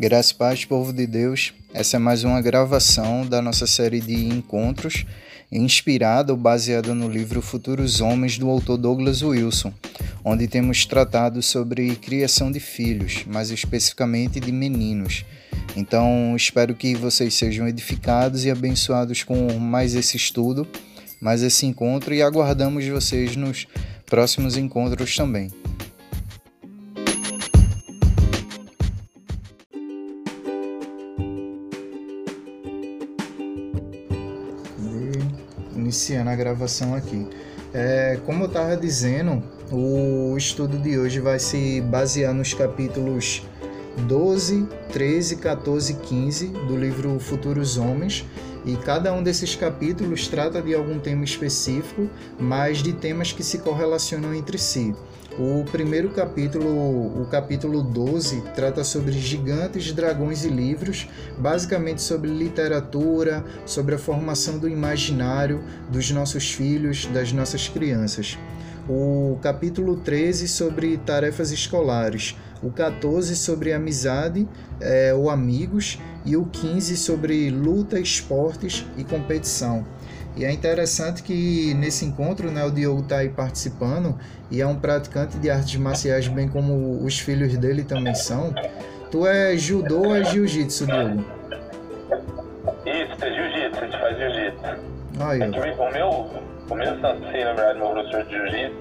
Graças a paz, povo de Deus. Essa é mais uma gravação da nossa série de encontros, inspirada ou baseada no livro Futuros Homens do autor Douglas Wilson, onde temos tratado sobre criação de filhos, mais especificamente de meninos. Então, espero que vocês sejam edificados e abençoados com mais esse estudo, mais esse encontro e aguardamos vocês nos próximos encontros também. Iniciando a gravação aqui. É, como eu estava dizendo, o estudo de hoje vai se basear nos capítulos 12, 13, 14 e 15 do livro Futuros Homens. E cada um desses capítulos trata de algum tema específico, mas de temas que se correlacionam entre si. O primeiro capítulo, o capítulo 12, trata sobre gigantes, dragões e livros, basicamente sobre literatura, sobre a formação do imaginário dos nossos filhos, das nossas crianças. O capítulo 13 sobre tarefas escolares, o 14 sobre amizade é, ou amigos e o 15 sobre luta, esportes e competição. E é interessante que nesse encontro né, o Diogo está aí participando e é um praticante de artes marciais, bem como os filhos dele também são. Tu é judô ou é jiu-jitsu, Diogo? Isso, é jiu-jitsu, a gente faz jiu-jitsu. Aí, é que o meu, o meu sensei, na verdade, meu professor de jiu-jitsu,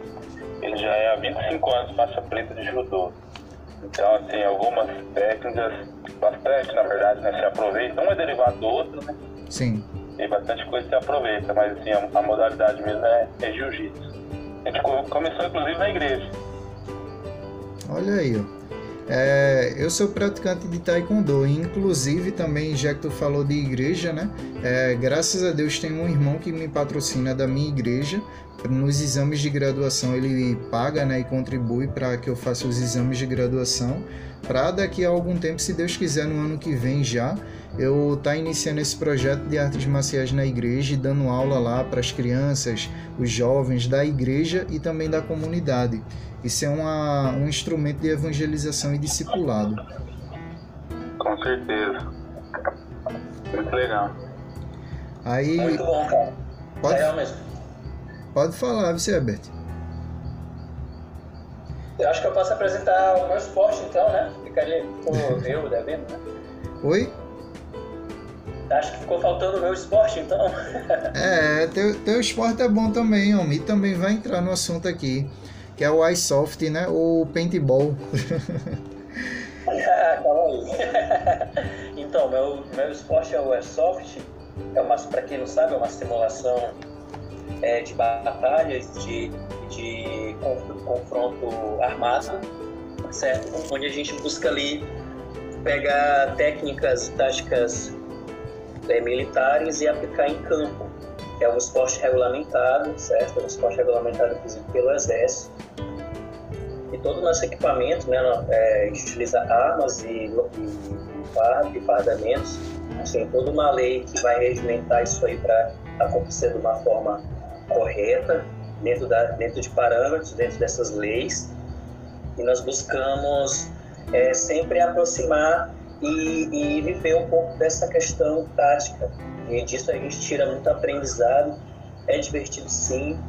ele já é há 25 anos faixa preta de judô. Então, assim, algumas técnicas, bastante, na verdade, né, se aproveitam. Um é derivado do outro, né? Sim tem bastante coisa que se aproveita, mas assim, a, a modalidade mesmo é, é jiu-jitsu. A gente começou inclusive na igreja. Olha aí, ó. É, eu sou praticante de taekwondo, inclusive também, já que tu falou de igreja, né? É, graças a Deus tem um irmão que me patrocina da minha igreja. Nos exames de graduação ele paga né, e contribui para que eu faça os exames de graduação. Para daqui a algum tempo, se Deus quiser, no ano que vem já, eu tá iniciando esse projeto de artes marciais na igreja e dando aula lá para as crianças, os jovens da igreja e também da comunidade. Isso é uma, um instrumento de evangelização e discipulado. Com certeza. Muito legal. Aí. Muito bom, cara. Pode, legal mesmo. Pode falar, você, Herbert. Eu acho que eu posso apresentar o meu esporte então, né? Ficaria com eu devendo, né? Oi? Acho que ficou faltando o meu esporte, então. é, teu, teu esporte é bom também, homem. E também vai entrar no assunto aqui, que é o iSoft, né? O paintball. ah, calma aí. então, meu, meu esporte é o airsoft. É uma, pra quem não sabe, é uma simulação é, de batalhas, de, de confronto armado, certo? Onde a gente busca ali pegar técnicas, táticas é, militares e aplicar em campo. É um esporte regulamentado, certo? É um esporte regulamentado, inclusive, pelo Exército. E todo o nosso equipamento, né, é, utiliza armas e, e, e fardamentos. Assim, toda uma lei que vai regimentar isso aí para acontecer de uma forma correta, dentro, da, dentro de parâmetros, dentro dessas leis. E nós buscamos é, sempre aproximar e, e viver um pouco dessa questão tática. E disso a gente tira muito aprendizado. É divertido sim,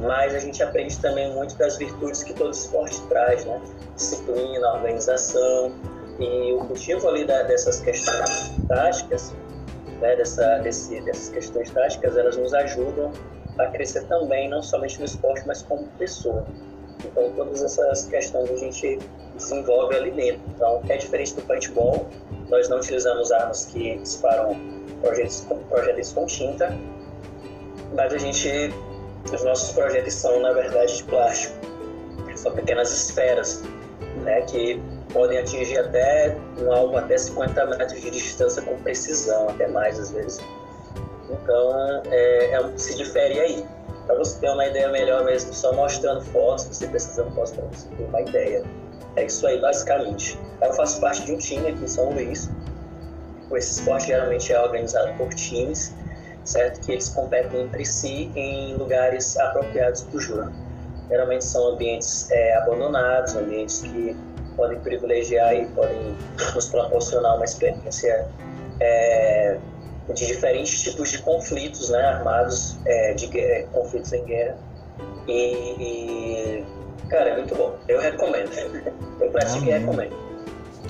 mas a gente aprende também muito das virtudes que todo esporte traz, né? Disciplina, organização. E o motivo ali da, dessas questões táticas, né? Dessa, desse, dessas questões táticas, elas nos ajudam a crescer também, não somente no esporte, mas como pessoa. Então, todas essas questões a gente desenvolve ali dentro. Então, é diferente do paintball, nós não utilizamos armas que disparam projéteis, projéteis com tinta, mas a gente, os nossos projéteis são, na verdade, de plástico. São pequenas esferas, né, que podem atingir até um alvo até 50 metros de distância com precisão, até mais às vezes. Então, é, é, se difere aí. Para você ter uma ideia melhor mesmo, só mostrando fotos, você precisando fotos para você ter uma ideia. É isso aí, basicamente. Eu faço parte de um time aqui em São Luís. Esse esporte geralmente é organizado por times, certo? Que eles competem entre si em lugares apropriados para o jogo. Geralmente são ambientes é, abandonados, ambientes que podem privilegiar e podem nos proporcionar uma experiência é, de diferentes tipos de conflitos né, armados, é, de guerra, conflitos em guerra. E, e, cara, é muito bom. Eu recomendo. Eu pratico e recomendo.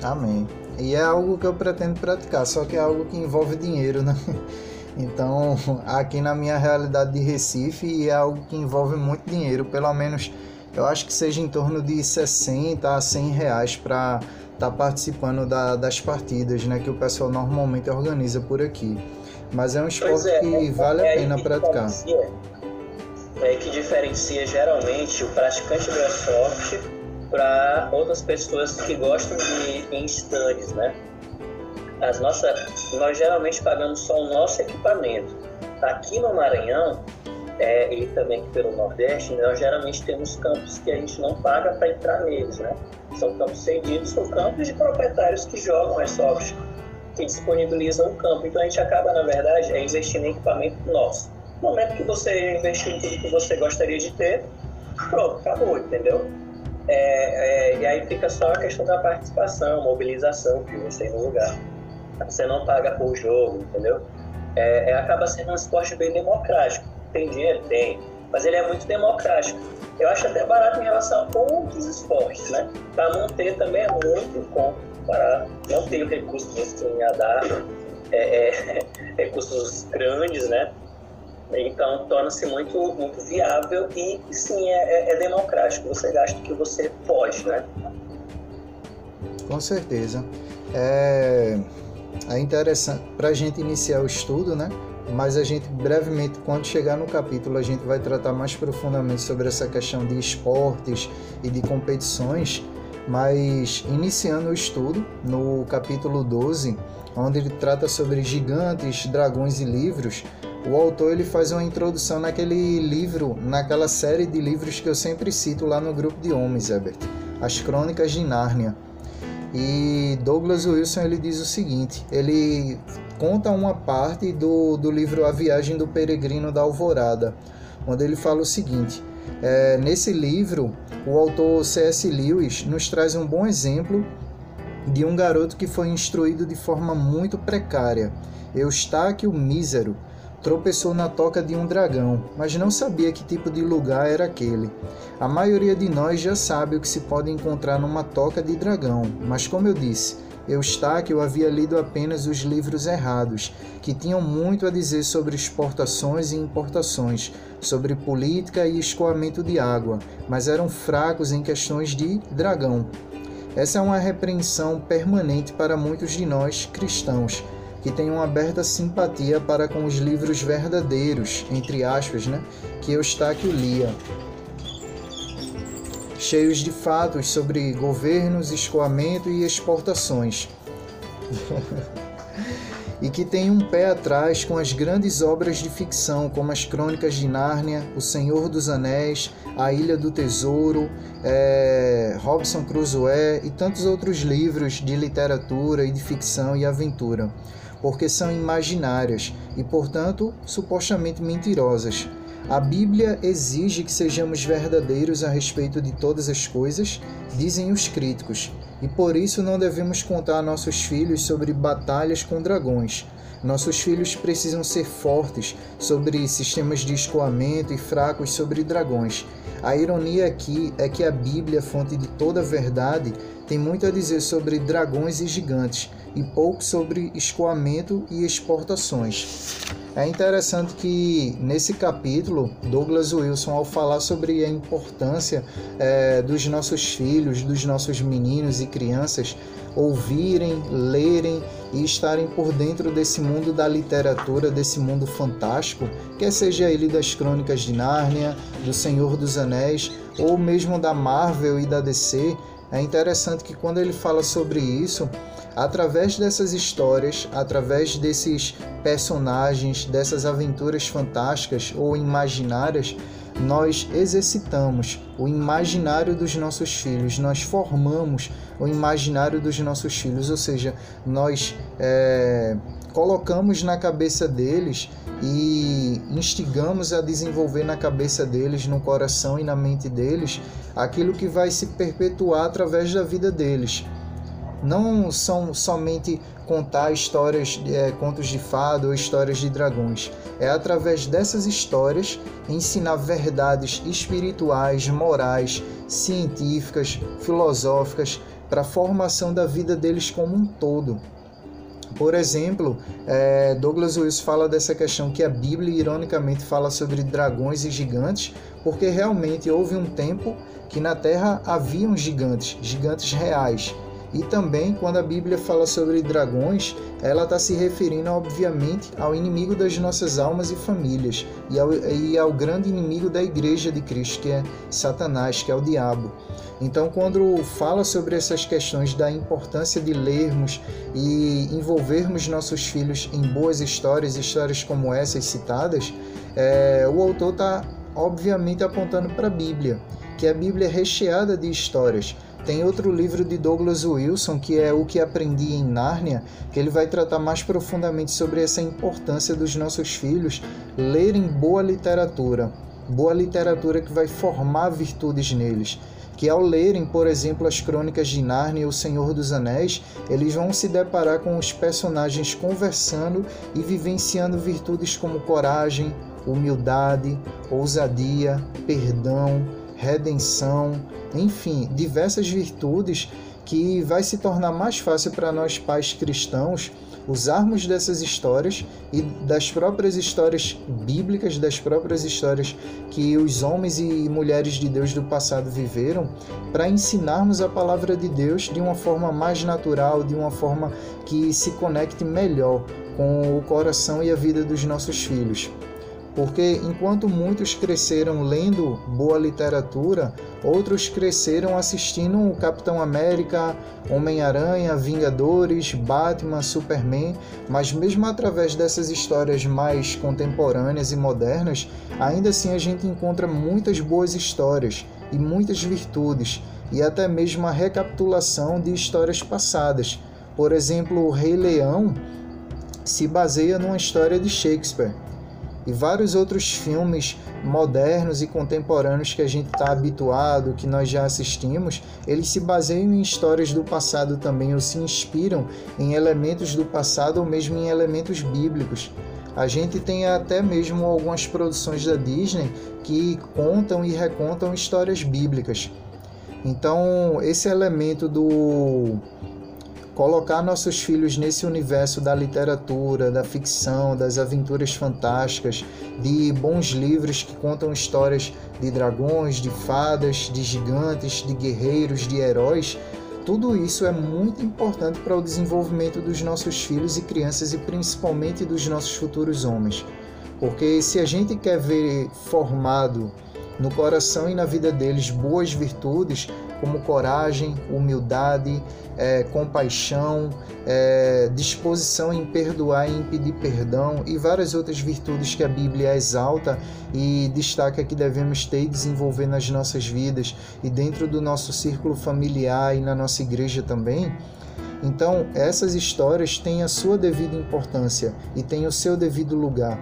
Amém. E é algo que eu pretendo praticar, só que é algo que envolve dinheiro, né? Então, aqui na minha realidade de Recife, é algo que envolve muito dinheiro, pelo menos eu acho que seja em torno de 60 a 100 reais para estar tá participando da, das partidas, né, que o pessoal normalmente organiza por aqui. Mas é um esporte é, que é, vale é a pena praticar. É que diferencia geralmente o praticante do airsoft para outras pessoas que gostam de em stands, né? As nossas, nós geralmente pagamos só o nosso equipamento. Aqui no Maranhão, é, e também pelo Nordeste, nós geralmente temos campos que a gente não paga para entrar neles, né? São campos cedidos, são campos de proprietários que jogam airsoft, que disponibilizam o campo. Então a gente acaba, na verdade, é investindo em equipamento nosso. No momento que você investir em tudo que você gostaria de ter, pronto, acabou, entendeu? É, é, e aí fica só a questão da participação, mobilização que você tem no lugar. Você não paga por jogo, entendeu? É, é, acaba sendo um esporte bem democrático. Tem dinheiro? Tem. Mas ele é muito democrático. Eu acho até barato em relação a outros esportes, né? Para manter também é muito bom. Para não ter o recurso de a dar é, é, recursos grandes, né? Então torna-se muito, muito viável e sim é, é, é, democrático. Você gasta o que você pode, né? Com certeza. É, é interessante para a gente iniciar o estudo, né? Mas a gente brevemente, quando chegar no capítulo, a gente vai tratar mais profundamente sobre essa questão de esportes e de competições. Mas iniciando o estudo, no capítulo 12, onde ele trata sobre gigantes, dragões e livros, o autor ele faz uma introdução naquele livro, naquela série de livros que eu sempre cito lá no grupo de homens, Herbert, As Crônicas de Nárnia. E Douglas Wilson ele diz o seguinte: ele conta uma parte do, do livro A Viagem do Peregrino da Alvorada, onde ele fala o seguinte: é, nesse livro, o autor C.S. Lewis nos traz um bom exemplo de um garoto que foi instruído de forma muito precária, Eustáquio Mísero, tropeçou na toca de um dragão, mas não sabia que tipo de lugar era aquele. A maioria de nós já sabe o que se pode encontrar numa toca de dragão, mas como eu disse, Eustáquio havia lido apenas os livros errados, que tinham muito a dizer sobre exportações e importações, sobre política e escoamento de água, mas eram fracos em questões de dragão. Essa é uma repreensão permanente para muitos de nós cristãos que tem uma aberta simpatia para com os livros verdadeiros, entre aspas, né, que Eustáquio lia, cheios de fatos sobre governos, escoamento e exportações. e que tem um pé atrás com as grandes obras de ficção, como as Crônicas de Nárnia, O Senhor dos Anéis, A Ilha do Tesouro, é, Robson Crusoe e tantos outros livros de literatura e de ficção e aventura porque são imaginárias e, portanto, supostamente mentirosas. A Bíblia exige que sejamos verdadeiros a respeito de todas as coisas, dizem os críticos, e por isso não devemos contar a nossos filhos sobre batalhas com dragões. Nossos filhos precisam ser fortes sobre sistemas de escoamento e fracos sobre dragões. A ironia aqui é que a Bíblia, fonte de toda a verdade, tem muito a dizer sobre dragões e gigantes, e pouco sobre escoamento e exportações. É interessante que nesse capítulo, Douglas Wilson, ao falar sobre a importância é, dos nossos filhos, dos nossos meninos e crianças ouvirem, lerem e estarem por dentro desse mundo da literatura, desse mundo fantástico, quer seja ele das Crônicas de Nárnia, do Senhor dos Anéis ou mesmo da Marvel e da DC, é interessante que quando ele fala sobre isso, Através dessas histórias, através desses personagens, dessas aventuras fantásticas ou imaginárias, nós exercitamos o imaginário dos nossos filhos, nós formamos o imaginário dos nossos filhos, ou seja, nós é, colocamos na cabeça deles e instigamos a desenvolver na cabeça deles, no coração e na mente deles, aquilo que vai se perpetuar através da vida deles. Não são somente contar histórias, é, contos de fado ou histórias de dragões. É através dessas histórias ensinar verdades espirituais, morais, científicas, filosóficas para a formação da vida deles como um todo. Por exemplo, é, Douglas Wilson fala dessa questão que a Bíblia, ironicamente, fala sobre dragões e gigantes, porque realmente houve um tempo que na Terra haviam gigantes, gigantes reais. E também, quando a Bíblia fala sobre dragões, ela está se referindo, obviamente, ao inimigo das nossas almas e famílias, e ao, e ao grande inimigo da igreja de Cristo, que é Satanás, que é o diabo. Então, quando fala sobre essas questões da importância de lermos e envolvermos nossos filhos em boas histórias, histórias como essas citadas, é, o autor está, obviamente, apontando para a Bíblia, que a Bíblia é recheada de histórias. Tem outro livro de Douglas Wilson, que é O que Aprendi em Nárnia, que ele vai tratar mais profundamente sobre essa importância dos nossos filhos lerem boa literatura, boa literatura que vai formar virtudes neles que ao lerem, por exemplo, as crônicas de Nárnia e O Senhor dos Anéis, eles vão se deparar com os personagens conversando e vivenciando virtudes como coragem, humildade, ousadia, perdão, redenção, enfim, diversas virtudes que vai se tornar mais fácil para nós pais cristãos usarmos dessas histórias e das próprias histórias bíblicas, das próprias histórias que os homens e mulheres de Deus do passado viveram, para ensinarmos a palavra de Deus de uma forma mais natural, de uma forma que se conecte melhor com o coração e a vida dos nossos filhos. Porque enquanto muitos cresceram lendo boa literatura, outros cresceram assistindo o Capitão América, Homem-Aranha, Vingadores, Batman, Superman, mas mesmo através dessas histórias mais contemporâneas e modernas, ainda assim a gente encontra muitas boas histórias e muitas virtudes, e até mesmo a recapitulação de histórias passadas. Por exemplo, o Rei Leão se baseia numa história de Shakespeare e vários outros filmes modernos e contemporâneos que a gente está habituado, que nós já assistimos, eles se baseiam em histórias do passado também, ou se inspiram em elementos do passado ou mesmo em elementos bíblicos. A gente tem até mesmo algumas produções da Disney que contam e recontam histórias bíblicas. Então, esse elemento do colocar nossos filhos nesse universo da literatura, da ficção, das aventuras fantásticas, de bons livros que contam histórias de dragões, de fadas, de gigantes, de guerreiros, de heróis, tudo isso é muito importante para o desenvolvimento dos nossos filhos e crianças e principalmente dos nossos futuros homens. Porque se a gente quer ver formado no coração e na vida deles boas virtudes, como coragem, humildade, é, compaixão, é, disposição em perdoar e em pedir perdão e várias outras virtudes que a Bíblia exalta e destaca que devemos ter e desenvolver nas nossas vidas e dentro do nosso círculo familiar e na nossa igreja também. Então, essas histórias têm a sua devida importância e têm o seu devido lugar.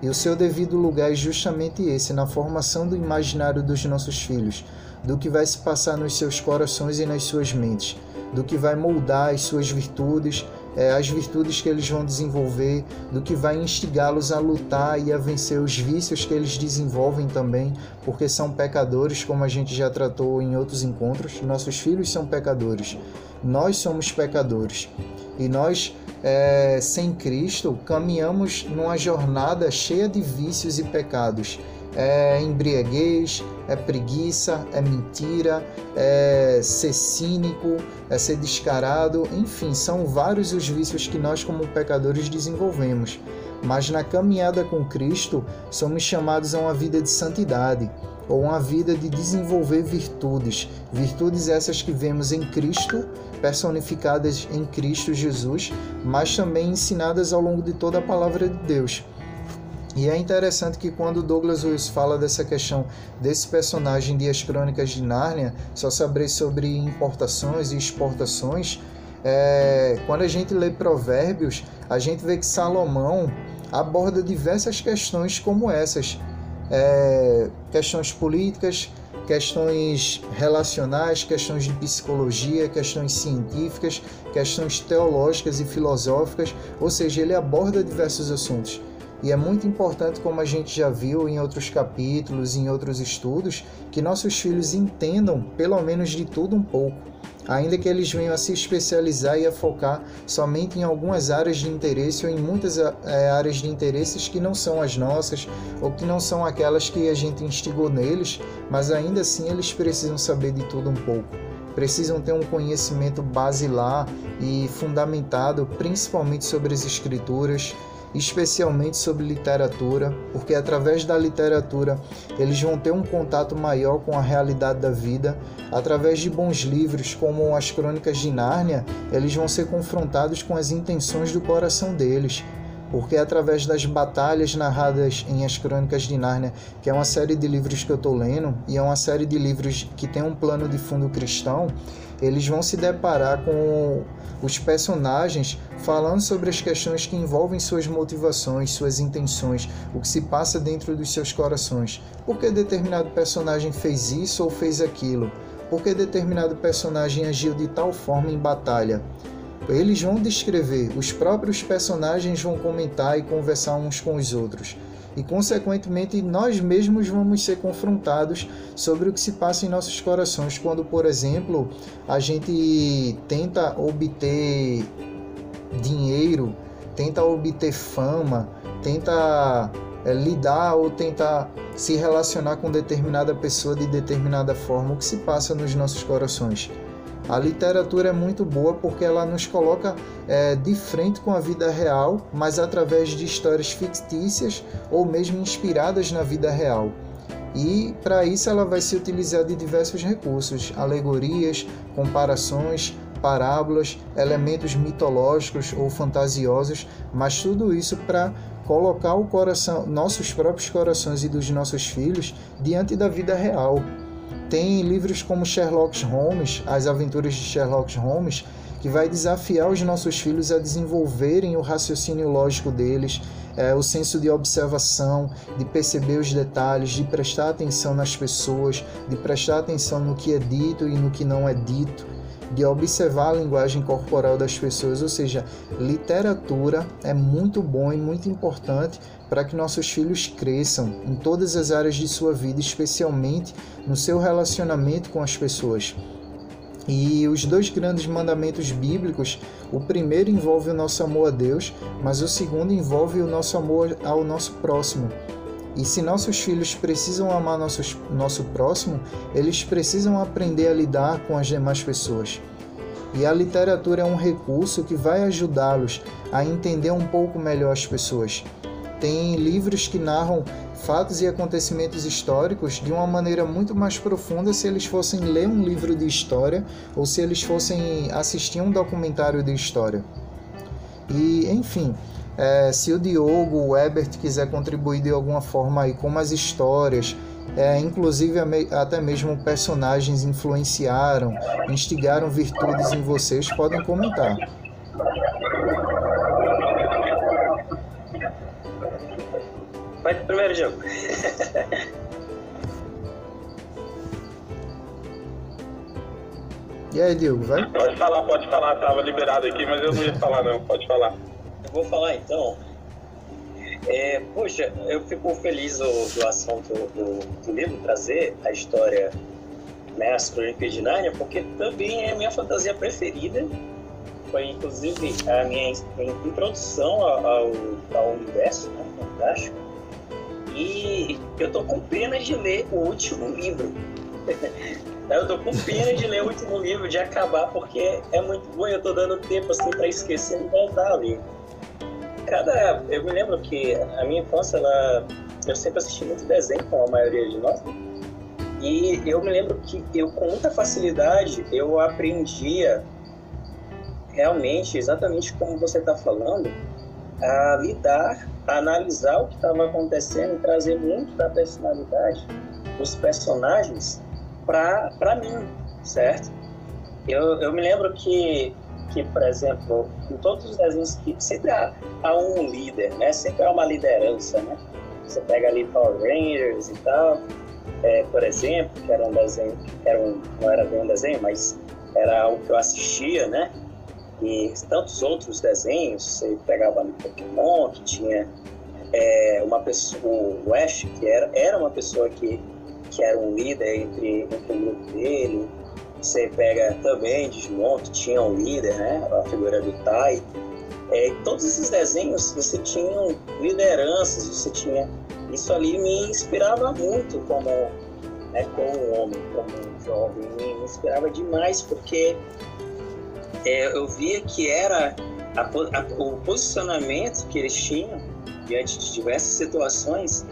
E o seu devido lugar é justamente esse, na formação do imaginário dos nossos filhos, do que vai se passar nos seus corações e nas suas mentes, do que vai moldar as suas virtudes, é, as virtudes que eles vão desenvolver, do que vai instigá-los a lutar e a vencer os vícios que eles desenvolvem também, porque são pecadores, como a gente já tratou em outros encontros. Nossos filhos são pecadores, nós somos pecadores. E nós é, sem Cristo, caminhamos numa jornada cheia de vícios e pecados é embriaguez, é preguiça, é mentira, é ser cínico, é ser descarado, enfim, são vários os vícios que nós, como pecadores, desenvolvemos. Mas na caminhada com Cristo, somos chamados a uma vida de santidade, ou uma vida de desenvolver virtudes, virtudes essas que vemos em Cristo, personificadas em Cristo Jesus, mas também ensinadas ao longo de toda a palavra de Deus. E é interessante que quando Douglas Lewis fala dessa questão desse personagem de As Crônicas de Nárnia, só saber sobre importações e exportações, É, quando a gente lê Provérbios, a gente vê que Salomão aborda diversas questões como essas, é, questões políticas, questões relacionais, questões de psicologia, questões científicas, questões teológicas e filosóficas, ou seja, ele aborda diversos assuntos. E é muito importante, como a gente já viu em outros capítulos, em outros estudos, que nossos filhos entendam pelo menos de tudo um pouco, ainda que eles venham a se especializar e a focar somente em algumas áreas de interesse ou em muitas é, áreas de interesses que não são as nossas ou que não são aquelas que a gente instigou neles, mas ainda assim eles precisam saber de tudo um pouco. Precisam ter um conhecimento basilar e fundamentado principalmente sobre as escrituras, especialmente sobre literatura, porque através da literatura eles vão ter um contato maior com a realidade da vida. Através de bons livros como as Crônicas de Nárnia, eles vão ser confrontados com as intenções do coração deles. Porque através das batalhas narradas em As Crônicas de Nárnia, que é uma série de livros que eu estou lendo, e é uma série de livros que tem um plano de fundo cristão, eles vão se deparar com os personagens falando sobre as questões que envolvem suas motivações, suas intenções, o que se passa dentro dos seus corações. Por que determinado personagem fez isso ou fez aquilo? Por que determinado personagem agiu de tal forma em batalha? Eles vão descrever, os próprios personagens vão comentar e conversar uns com os outros e, consequentemente, nós mesmos vamos ser confrontados sobre o que se passa em nossos corações quando, por exemplo, a gente tenta obter dinheiro, tenta obter fama, tenta é, lidar ou tentar se relacionar com determinada pessoa de determinada forma, o que se passa nos nossos corações. A literatura é muito boa porque ela nos coloca é, de frente com a vida real, mas através de histórias fictícias ou mesmo inspiradas na vida real. E para isso ela vai se utilizar de diversos recursos, alegorias, comparações, parábolas, elementos mitológicos ou fantasiosos, mas tudo isso para colocar o coração, nossos próprios corações e dos nossos filhos diante da vida real. Tem livros como Sherlock Holmes, As Aventuras de Sherlock Holmes, que vai desafiar os nossos filhos a desenvolverem o raciocínio lógico deles, é, o senso de observação, de perceber os detalhes, de prestar atenção nas pessoas, de prestar atenção no que é dito e no que não é dito, de observar a linguagem corporal das pessoas. Ou seja, literatura é muito bom e muito importante para que nossos filhos cresçam em todas as áreas de sua vida, especialmente no seu relacionamento com as pessoas. E os dois grandes mandamentos bíblicos, o primeiro envolve o nosso amor a Deus, mas o segundo envolve o nosso amor ao nosso próximo. E se nossos filhos precisam amar nossos, nosso próximo, eles precisam aprender a lidar com as demais pessoas. E a literatura é um recurso que vai ajudá-los a entender um pouco melhor as pessoas tem livros que narram fatos e acontecimentos históricos de uma maneira muito mais profunda se eles fossem ler um livro de história ou se eles fossem assistir um documentário de história. E, enfim, é, se o Diogo, o Ebert quiser contribuir de alguma forma aí com as histórias, é, inclusive até mesmo personagens influenciaram, instigaram virtudes em vocês, podem comentar. Vai primeiro, jogo. E aí, Diogo, vai? Pode falar, pode falar. Tava liberado aqui, mas eu não ia falar, não. Pode falar. Eu vou falar então. É, poxa, eu fico feliz do, do assunto do, do, livro trazer a história né, As Crônicas de Nárnia, porque também é a minha fantasia preferida. Foi inclusive a minha introdução ao, ao universo né, fantástico. E eu tô com pena de ler o último livro. eu tô com pena de ler o último livro, de acabar, porque é muito bom eu tô dando tempo assim para esquecer e voltar ali. Cada. Eu me lembro que a minha infância, ela, eu sempre assisti muito desenho, como a maioria de nós. E eu me lembro que eu, com muita facilidade, eu aprendia realmente, exatamente como você está falando, a lidar analisar o que estava acontecendo e trazer muito da personalidade dos personagens para mim, certo? Eu, eu me lembro que que, por exemplo, em todos os desenhos que sempre há, há um líder, né? Sempre há uma liderança, né? Você pega ali Power Rangers e tal, é, por exemplo, que era um desenho, era um, não era bem um desenho, mas era algo que eu assistia, né? E tantos outros desenhos, você pegava ali Pokémon, que tinha é, uma pessoa, o Ash, que era, era uma pessoa que, que era um líder entre, entre o grupo dele. Você pega também Digimon, que tinha um líder, né? A figura do Tai. É, todos esses desenhos você tinha lideranças, você tinha. Isso ali me inspirava muito como, né, como homem, como jovem, me inspirava demais porque é, eu via que era a, a, o posicionamento que eles tinham diante de diversas situações,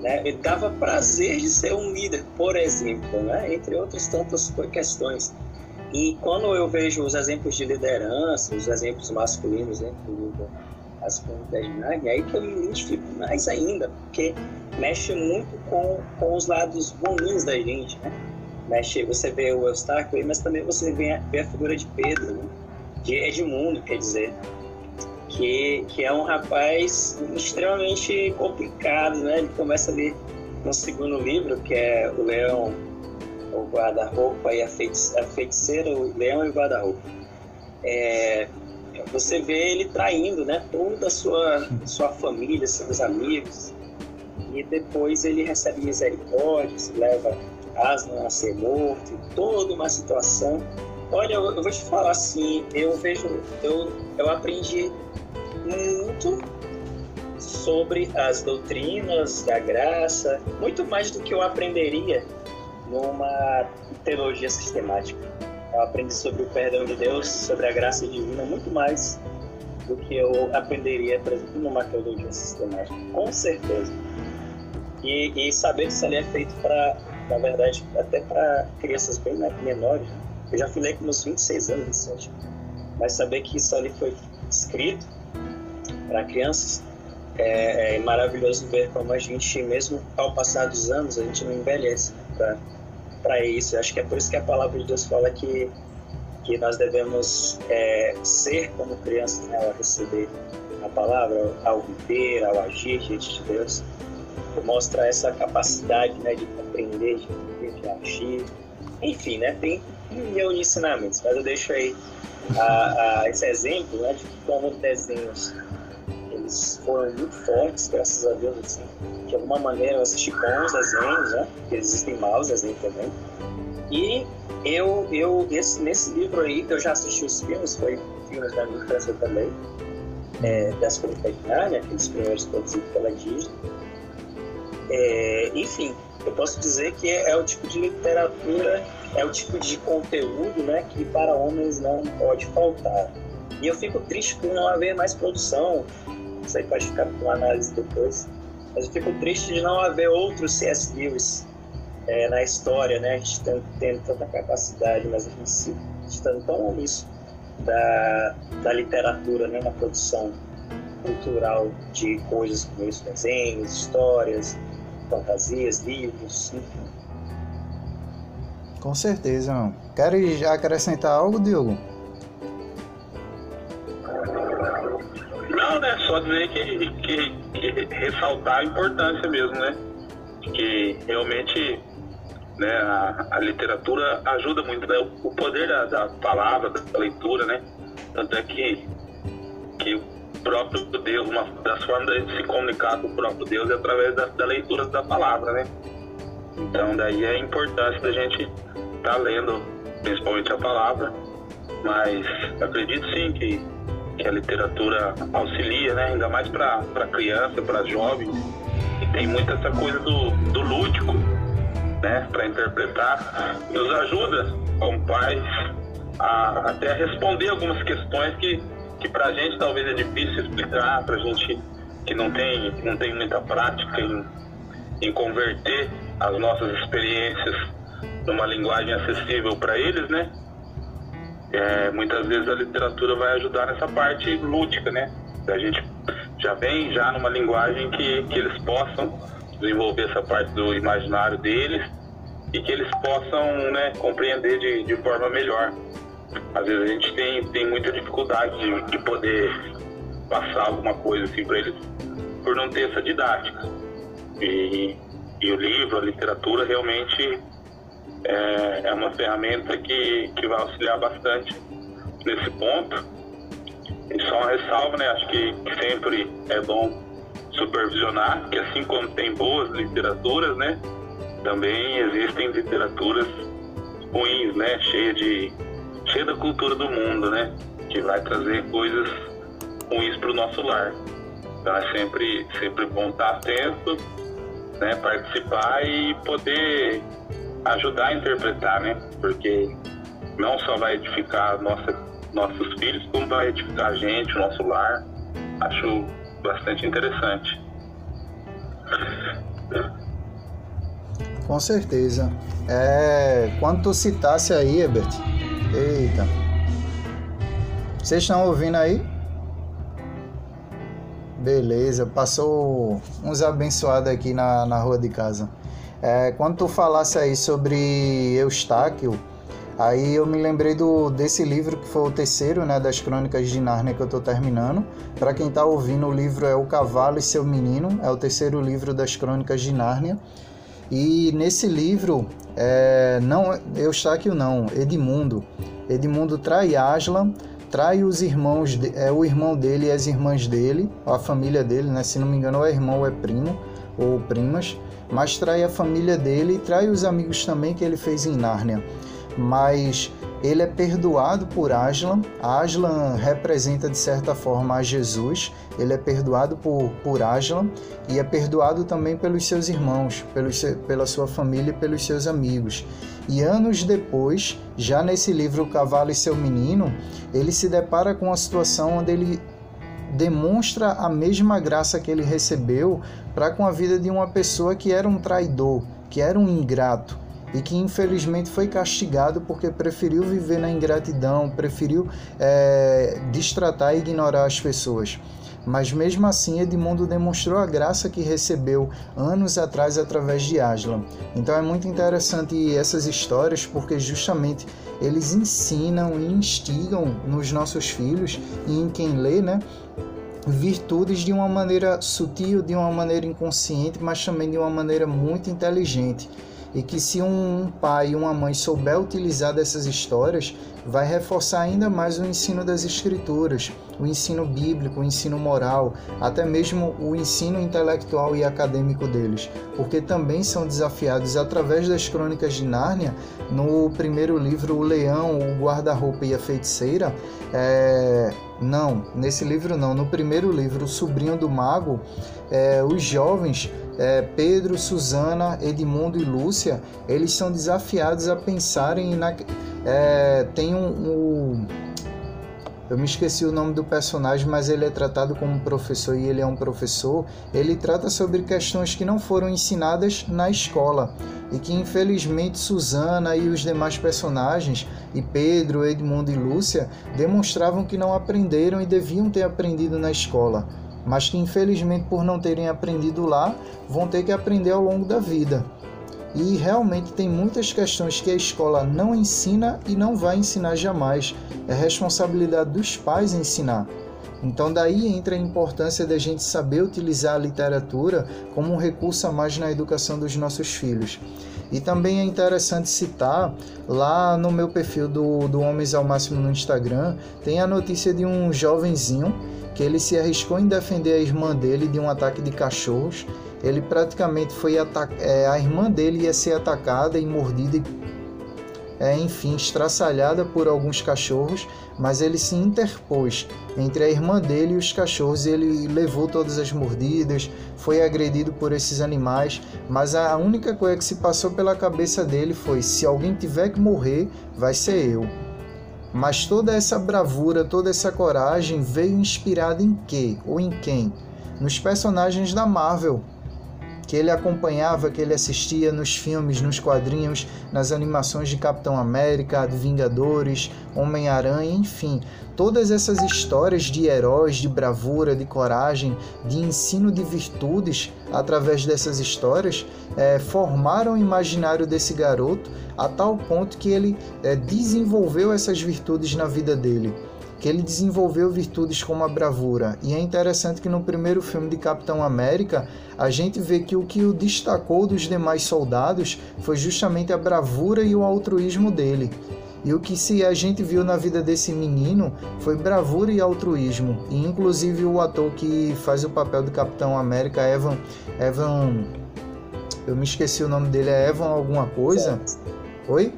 né, ele dava prazer de ser um líder, por exemplo, né, entre outras tantas questões. E quando eu vejo os exemplos de liderança, os exemplos masculinos dentro né, das comunidades de aí que eu me identifico mais ainda, porque mexe muito com, com os lados bons da gente, né? Mexe, você vê o Eustáquio aí, mas também você vê a, vê a figura de Pedro, né? de Edmundo, quer dizer, que, que é um rapaz extremamente complicado, né? Ele começa ali no segundo livro, que é o Leão, o Guarda-Roupa e a, a feiticeira, o Leão e o Guarda-Roupa. É, você vê ele traindo, né? Toda a sua, sua família, seus amigos. E depois ele recebe misericórdia, se leva Aslan a ser morto, toda uma situação. Olha, eu, eu vou te falar assim, eu vejo, eu, eu aprendi muito sobre as doutrinas da graça, muito mais do que eu aprenderia numa teologia sistemática. Eu aprendi sobre o perdão de Deus, sobre a graça divina, muito mais do que eu aprenderia, por exemplo, numa teologia sistemática, com certeza. E, e saber que isso ali é feito para, na verdade, até para crianças bem menores. Eu já falei com meus 26 anos, 27, mas saber que isso ali foi escrito para crianças, é, é, maravilhoso ver como a gente, mesmo ao passar dos anos, a gente não envelhece para isso. Eu acho que é por isso que a palavra de Deus fala que, que nós devemos é, ser como crianças né, ao receber a palavra, ao viver, ao agir diante de Deus. Mostra essa capacidade né, de compreender, de viver, de agir. Enfim, né, tem mil ensinamentos, mas eu deixo aí a, a, esse exemplo né, de como desenhos eles foram muito fortes, graças a Deus, assim. De alguma maneira eu assisti bons desenhos, né? Porque existem maus desenhos também. E eu, eu esse, nesse livro aí, eu já assisti os filmes, foi filmes da minha infância também, é, das de Narnia, aqueles primeiros produzidos pela Disney. É, enfim, eu posso dizer que é, é, o tipo de literatura, é o tipo de conteúdo né, que para homens não pode faltar. E eu fico triste por não haver mais produção isso aí pode ficar com análise depois. Mas eu fico triste de não haver outros C.S. Lewis é, na história, né? A gente tendo, tendo tanta capacidade, mas a gente se estando tão omisso da, da literatura, né? Na produção cultural de coisas como isso, desenhos, histórias, fantasias, livros, enfim. Com certeza. Quer acrescentar algo, Diogo? Não, né? Só dizer que, que, que ressaltar a importância mesmo, né? Que realmente né, a, a literatura ajuda muito, né? O poder da, da, palavra, da leitura, né? Tanto é que, que o próprio Deus, uma das formas de se comunicar com o próprio Deus é através da, da leitura da palavra, né? Então daí é a importância da gente estar tá lendo principalmente a palavra, mas acredito sim que que a literatura auxilia, né? ainda mais para criança, para jovens, e tem muito essa coisa do, do lúdico, né? para interpretar, nos ajuda como pais a até responder algumas questões que, que para a gente talvez é difícil explicar, para a gente que não tem, não tem muita prática em, em converter as nossas experiências numa linguagem acessível para eles, né? é, muitas vezes a literatura vai ajudar nessa parte lúdica, né? A gente já vem já numa linguagem que, que eles possam desenvolver essa parte do imaginário deles e que eles possam né, compreender de, de forma melhor. Às vezes a gente tem, tem muita dificuldade de, de poder passar alguma coisa assim para eles por não ter essa didática. E, e o livro, a literatura realmente é, é uma ferramenta que, que vai auxiliar bastante nesse ponto. E só uma ressalva, né? Acho que, que sempre é bom supervisionar, que assim como tem boas literaturas, né? Também existem literaturas ruins, né? Cheia de cheia da cultura do mundo, né? Que vai trazer coisas ruins para o nosso lar. Então é sempre sempre bom estar atento, né? Participar e poder ajudar a interpretar, né? Porque não só vai edificar nossa, nossos filhos, como vai edificar a gente, o nosso lar. Acho bastante interessante. Com certeza. É, quando tu citasse aí, Ebert, eita. Vocês estão ouvindo aí? Beleza, passou uns abençoados aqui na, na rua de casa. É, quando tu falasse aí sobre Eustáquio, aí eu me lembrei do, desse livro que foi o terceiro, né, das Crônicas de Nárnia que eu estou terminando. Para quem está ouvindo, o livro é O Cavalo e Seu Menino, é o terceiro livro das Crônicas de Nárnia. E nesse livro, é, não Eustáquio não, Edmundo. Edmundo trai Aslan, trai os irmãos, de, é o irmão dele e as irmãs dele, a família dele, né? Se não me engano, é irmão ou é primo ou primas mas trai a família dele e trai os amigos também que ele fez em Nárnia. Mas ele é perdoado por Aslan. Aslan representa de certa forma a Jesus. Ele é perdoado por, por Aslan e é perdoado também pelos seus irmãos, pelos, pela sua família e pelos seus amigos. E anos depois, já nesse livro O Cavalo e Seu Menino, ele se depara com uma situação onde ele demonstra a mesma graça que ele recebeu para com a vida de uma pessoa que era um traidor, que era um ingrato e que infelizmente foi castigado porque preferiu viver na ingratidão, preferiu é, distratar e ignorar as pessoas. Mas mesmo assim, Edmundo demonstrou a graça que recebeu anos atrás através de Aslan. Então é muito interessante essas histórias porque justamente eles ensinam e instigam nos nossos filhos e em quem lê, né? virtudes de uma maneira sutil, de uma maneira inconsciente, mas também de uma maneira muito inteligente e que se um pai e uma mãe souber utilizar dessas histórias, vai reforçar ainda mais o ensino das escrituras, o ensino bíblico, o ensino moral, até mesmo o ensino intelectual e acadêmico deles, porque também são desafiados através das crônicas de Nárnia, no primeiro livro O Leão, o Guarda-roupa e a Feiticeira, é... não, nesse livro não, no primeiro livro, O Sobrinho do Mago, é, os jovens é, Pedro, Susana, Edmundo e Lúcia, eles são desafiados a pensarem na. É, tem um, um, Eu me esqueci o nome do personagem, mas ele é tratado como professor e ele é um professor. Ele trata sobre questões que não foram ensinadas na escola e que infelizmente Susana e os demais personagens, e Pedro, Edmundo e Lúcia, demonstravam que não aprenderam e deviam ter aprendido na escola mas que infelizmente por não terem aprendido lá, vão ter que aprender ao longo da vida. E realmente tem muitas questões que a escola não ensina e não vai ensinar jamais. É responsabilidade dos pais ensinar. Então daí entra a importância da gente saber utilizar a literatura como um recurso a mais na educação dos nossos filhos. E também é interessante citar, lá no meu perfil do, do Homens ao Máximo no Instagram, tem a notícia de um jovenzinho que ele se arriscou em defender a irmã dele de um ataque de cachorros. Ele praticamente foi é, a irmã dele ia ser atacada e mordida e é, enfim, estraçalhada por alguns cachorros, mas ele se interpôs entre a irmã dele e os cachorros. Ele levou todas as mordidas, foi agredido por esses animais, mas a única coisa que se passou pela cabeça dele foi: se alguém tiver que morrer, vai ser eu. Mas toda essa bravura, toda essa coragem veio inspirada em quê ou em quem? Nos personagens da Marvel. que ele acompanhava, que ele assistia nos filmes, nos quadrinhos, nas animações de Capitão América, de Vingadores, Homem-Aranha, enfim, todas essas histórias de heróis, de bravura, de coragem, de ensino de virtudes através dessas histórias é, formaram o imaginário desse garoto a tal ponto que ele é, desenvolveu essas virtudes na vida dele que ele desenvolveu virtudes como a bravura. E é interessante que no primeiro filme de Capitão América, a gente vê que o que o destacou dos demais soldados foi justamente a bravura e o altruísmo dele. E o que se a gente viu na vida desse menino foi bravura e altruísmo. E inclusive o ator que faz o papel do Capitão América, Evan, Evan, eu me esqueci o nome dele, é Evan alguma coisa? Oi?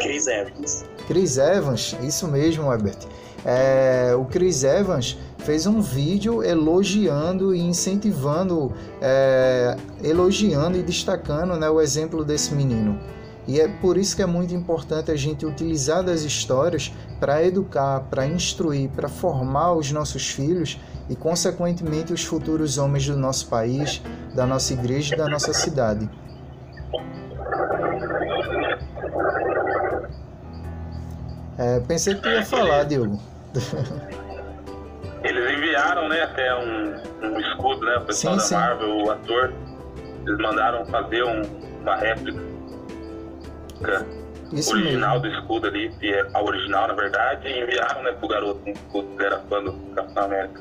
Chris Evans. Chris Evans, isso mesmo, Herbert. É, o Chris Evans fez um vídeo elogiando e incentivando, é, elogiando e destacando né, o exemplo desse menino. E é por isso que é muito importante a gente utilizar das histórias para educar, para instruir, para formar os nossos filhos e, consequentemente, os futuros homens do nosso país, da nossa igreja e da nossa cidade. É, pensei que tu ia falar, Diogo. Eles enviaram, né, até um, um escudo, né, o pessoal sim, da sim. Marvel, o ator. Eles mandaram fazer um, uma réplica Isso original mesmo. do escudo ali, que é a original, na verdade, e enviaram, né, pro garoto, um escudo que era fã do Capitão América.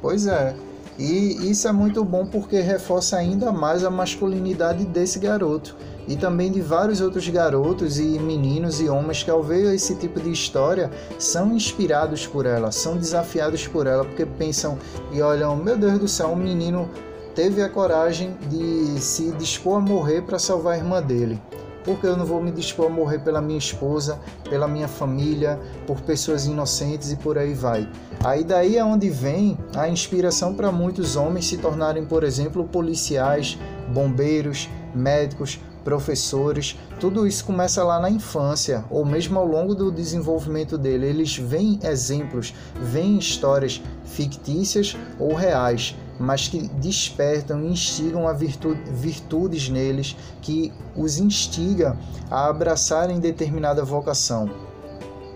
Pois é. E isso é muito bom porque reforça ainda mais a masculinidade desse garoto e também de vários outros garotos e meninos e homens que ao ver esse tipo de história são inspirados por ela, são desafiados por ela, porque pensam e olham, meu Deus do céu, um menino teve a coragem de se dispor a morrer para salvar a irmã dele. Porque eu não vou me dispor a morrer pela minha esposa, pela minha família, por pessoas inocentes e por aí vai. Aí daí é onde vem a inspiração para muitos homens se tornarem, por exemplo, policiais, bombeiros, médicos, professores, tudo isso começa lá na infância, ou mesmo ao longo do desenvolvimento dele. Eles veem exemplos, veem histórias fictícias ou reais, mas que despertam e instigam a virtude, virtudes neles, que os instiga a abraçarem determinada vocação.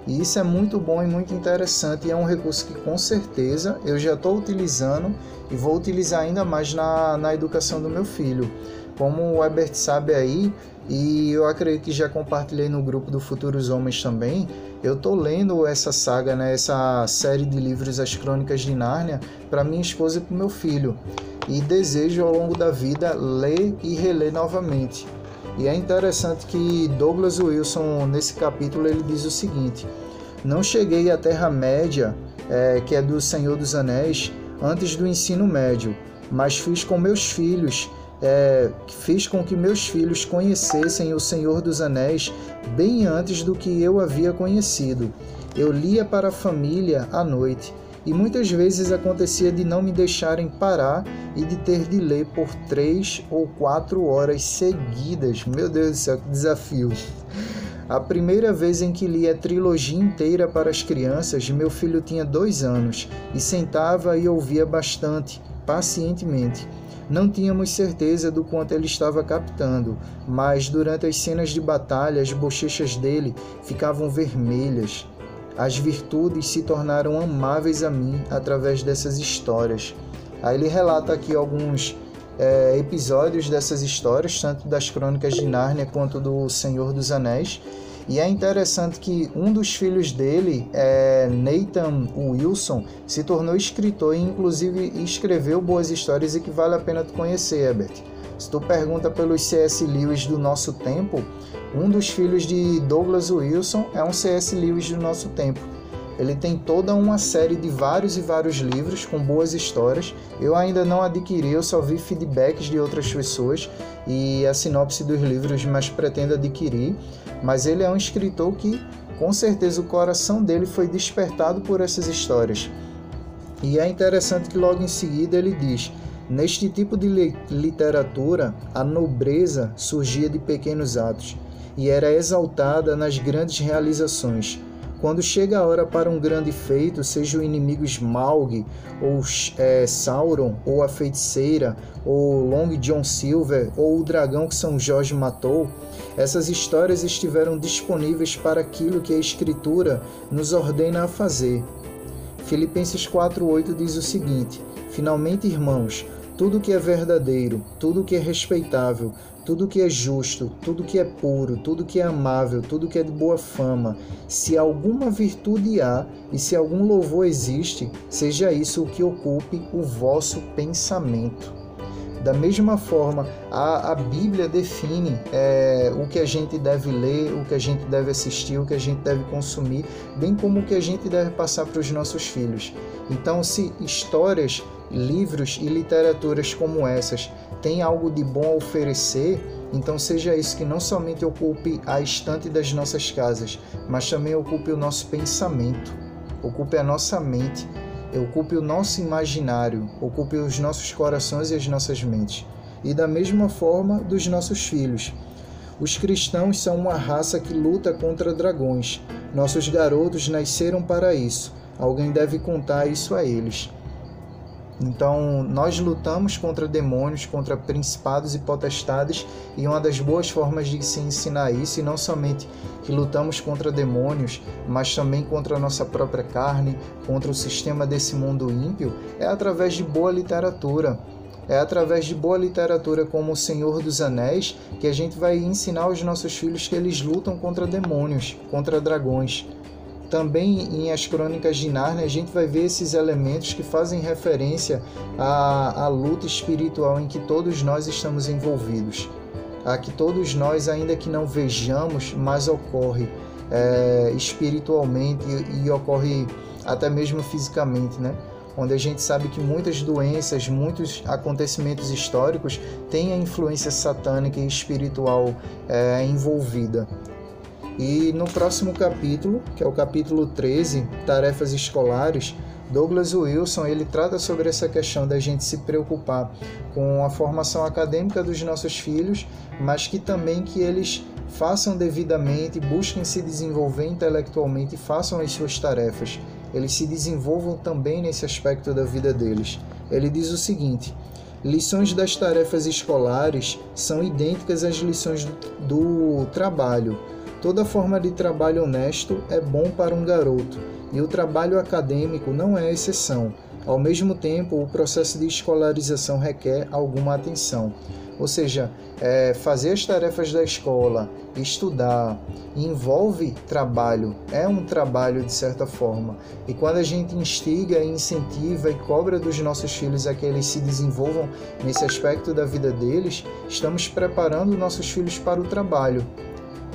E isso é muito bom e muito interessante e é um recurso que com certeza eu já estou utilizando e vou utilizar ainda mais na, na educação do meu filho. Como o Herbert sabe aí, e eu acredito que já compartilhei no grupo do Futuros Homens também, eu tô lendo essa saga, né, essa série de livros As Crônicas de Nárnia para minha esposa e para meu filho. E desejo ao longo da vida ler e reler novamente. E é interessante que Douglas Wilson nesse capítulo ele diz o seguinte: Não cheguei à Terra Média, é, que é do Senhor dos Anéis, antes do ensino médio, mas fiz com meus filhos é, fiz com que meus filhos conhecessem o Senhor dos Anéis bem antes do que eu havia conhecido. Eu lia para a família à noite e muitas vezes acontecia de não me deixarem parar e de ter de ler por três ou quatro horas seguidas. Meu Deus do céu, que desafio! A primeira vez em que li a trilogia inteira para as crianças, meu filho tinha dois anos e sentava e ouvia bastante, pacientemente. Não tínhamos certeza do quanto ele estava captando, mas durante as cenas de batalha as bochechas dele ficavam vermelhas. As virtudes se tornaram amáveis a mim através dessas histórias. Aí ele relata aqui alguns é, episódios dessas histórias, tanto das Crônicas de Nárnia quanto do Senhor dos Anéis, e é interessante que um dos filhos dele, é Nathan Wilson, se tornou escritor e inclusive escreveu boas histórias e que vale a pena tu conhecer, Herbert. Se tu pergunta pelos C.S. Lewis do nosso tempo, um dos filhos de Douglas Wilson é um C.S. Lewis do nosso tempo. Ele tem toda uma série de vários e vários livros com boas histórias. Eu ainda não adquiri, eu só vi feedbacks de outras pessoas e a sinopse dos livros, mas pretendo adquirir. Mas ele é um escritor que, com certeza, o coração dele foi despertado por essas histórias. E é interessante que logo em seguida ele diz: Neste tipo de literatura, a nobreza surgia de pequenos atos e era exaltada nas grandes realizações Quando chega a hora para um grande feito, seja o inimigo Smaug, ou é, Sauron, ou a feiticeira, ou Long John Silver, ou o dragão que São Jorge matou, essas histórias estiveram disponíveis para aquilo que a Escritura nos ordena a fazer. Filipenses 4,8 diz o seguinte: Finalmente, irmãos, tudo que é verdadeiro, tudo que é respeitável, tudo que é justo, tudo que é puro, tudo que é amável, tudo que é de boa fama, se alguma virtude há e se algum louvor existe, seja isso o que ocupe o vosso pensamento. Da mesma forma, a, a Bíblia define é, o que a gente deve ler, o que a gente deve assistir, o que a gente deve consumir, bem como o que a gente deve passar para os nossos filhos. Então, se histórias, livros e literaturas como essas têm algo de bom a oferecer, então seja isso que não somente ocupe a estante das nossas casas, mas também ocupe o nosso pensamento, ocupe a nossa mente ocupe o nosso imaginário, ocupe os nossos corações e as nossas mentes. E da mesma forma dos nossos filhos. Os cristãos são uma raça que luta contra dragões. Nossos garotos nasceram para isso. Alguém deve contar isso a eles. Então, nós lutamos contra demônios, contra principados e potestades, e uma das boas formas de se ensinar isso, e não somente que lutamos contra demônios, mas também contra a nossa própria carne, contra o sistema desse mundo ímpio, é através de boa literatura. É através de boa literatura como O Senhor dos Anéis que a gente vai ensinar aos nossos filhos que eles lutam contra demônios, contra dragões. Também em As Crônicas de Nárnia a gente vai ver esses elementos que fazem referência à, à luta espiritual em que todos nós estamos envolvidos. A que todos nós, ainda que não vejamos, mas ocorre é, espiritualmente e, e ocorre até mesmo fisicamente, né? onde a gente sabe que muitas doenças, muitos acontecimentos históricos têm a influência satânica e espiritual é, envolvida. E no próximo capítulo, que é o capítulo 13, Tarefas Escolares, Douglas Wilson ele trata sobre essa questão da gente se preocupar com a formação acadêmica dos nossos filhos, mas que também que eles façam devidamente, busquem se desenvolver intelectualmente e façam as suas tarefas. Eles se desenvolvam também nesse aspecto da vida deles. Ele diz o seguinte: lições das tarefas escolares são idênticas às lições do, trabalho Toda forma de trabalho honesto é bom para um garoto, e o trabalho acadêmico não é exceção. Ao mesmo tempo, o processo de escolarização requer alguma atenção. Ou seja, é, fazer as tarefas da escola, estudar, envolve trabalho, é um trabalho de certa forma. E quando a gente instiga, incentiva e cobra dos nossos filhos a que eles se desenvolvam nesse aspecto da vida deles, estamos preparando nossos filhos para o trabalho.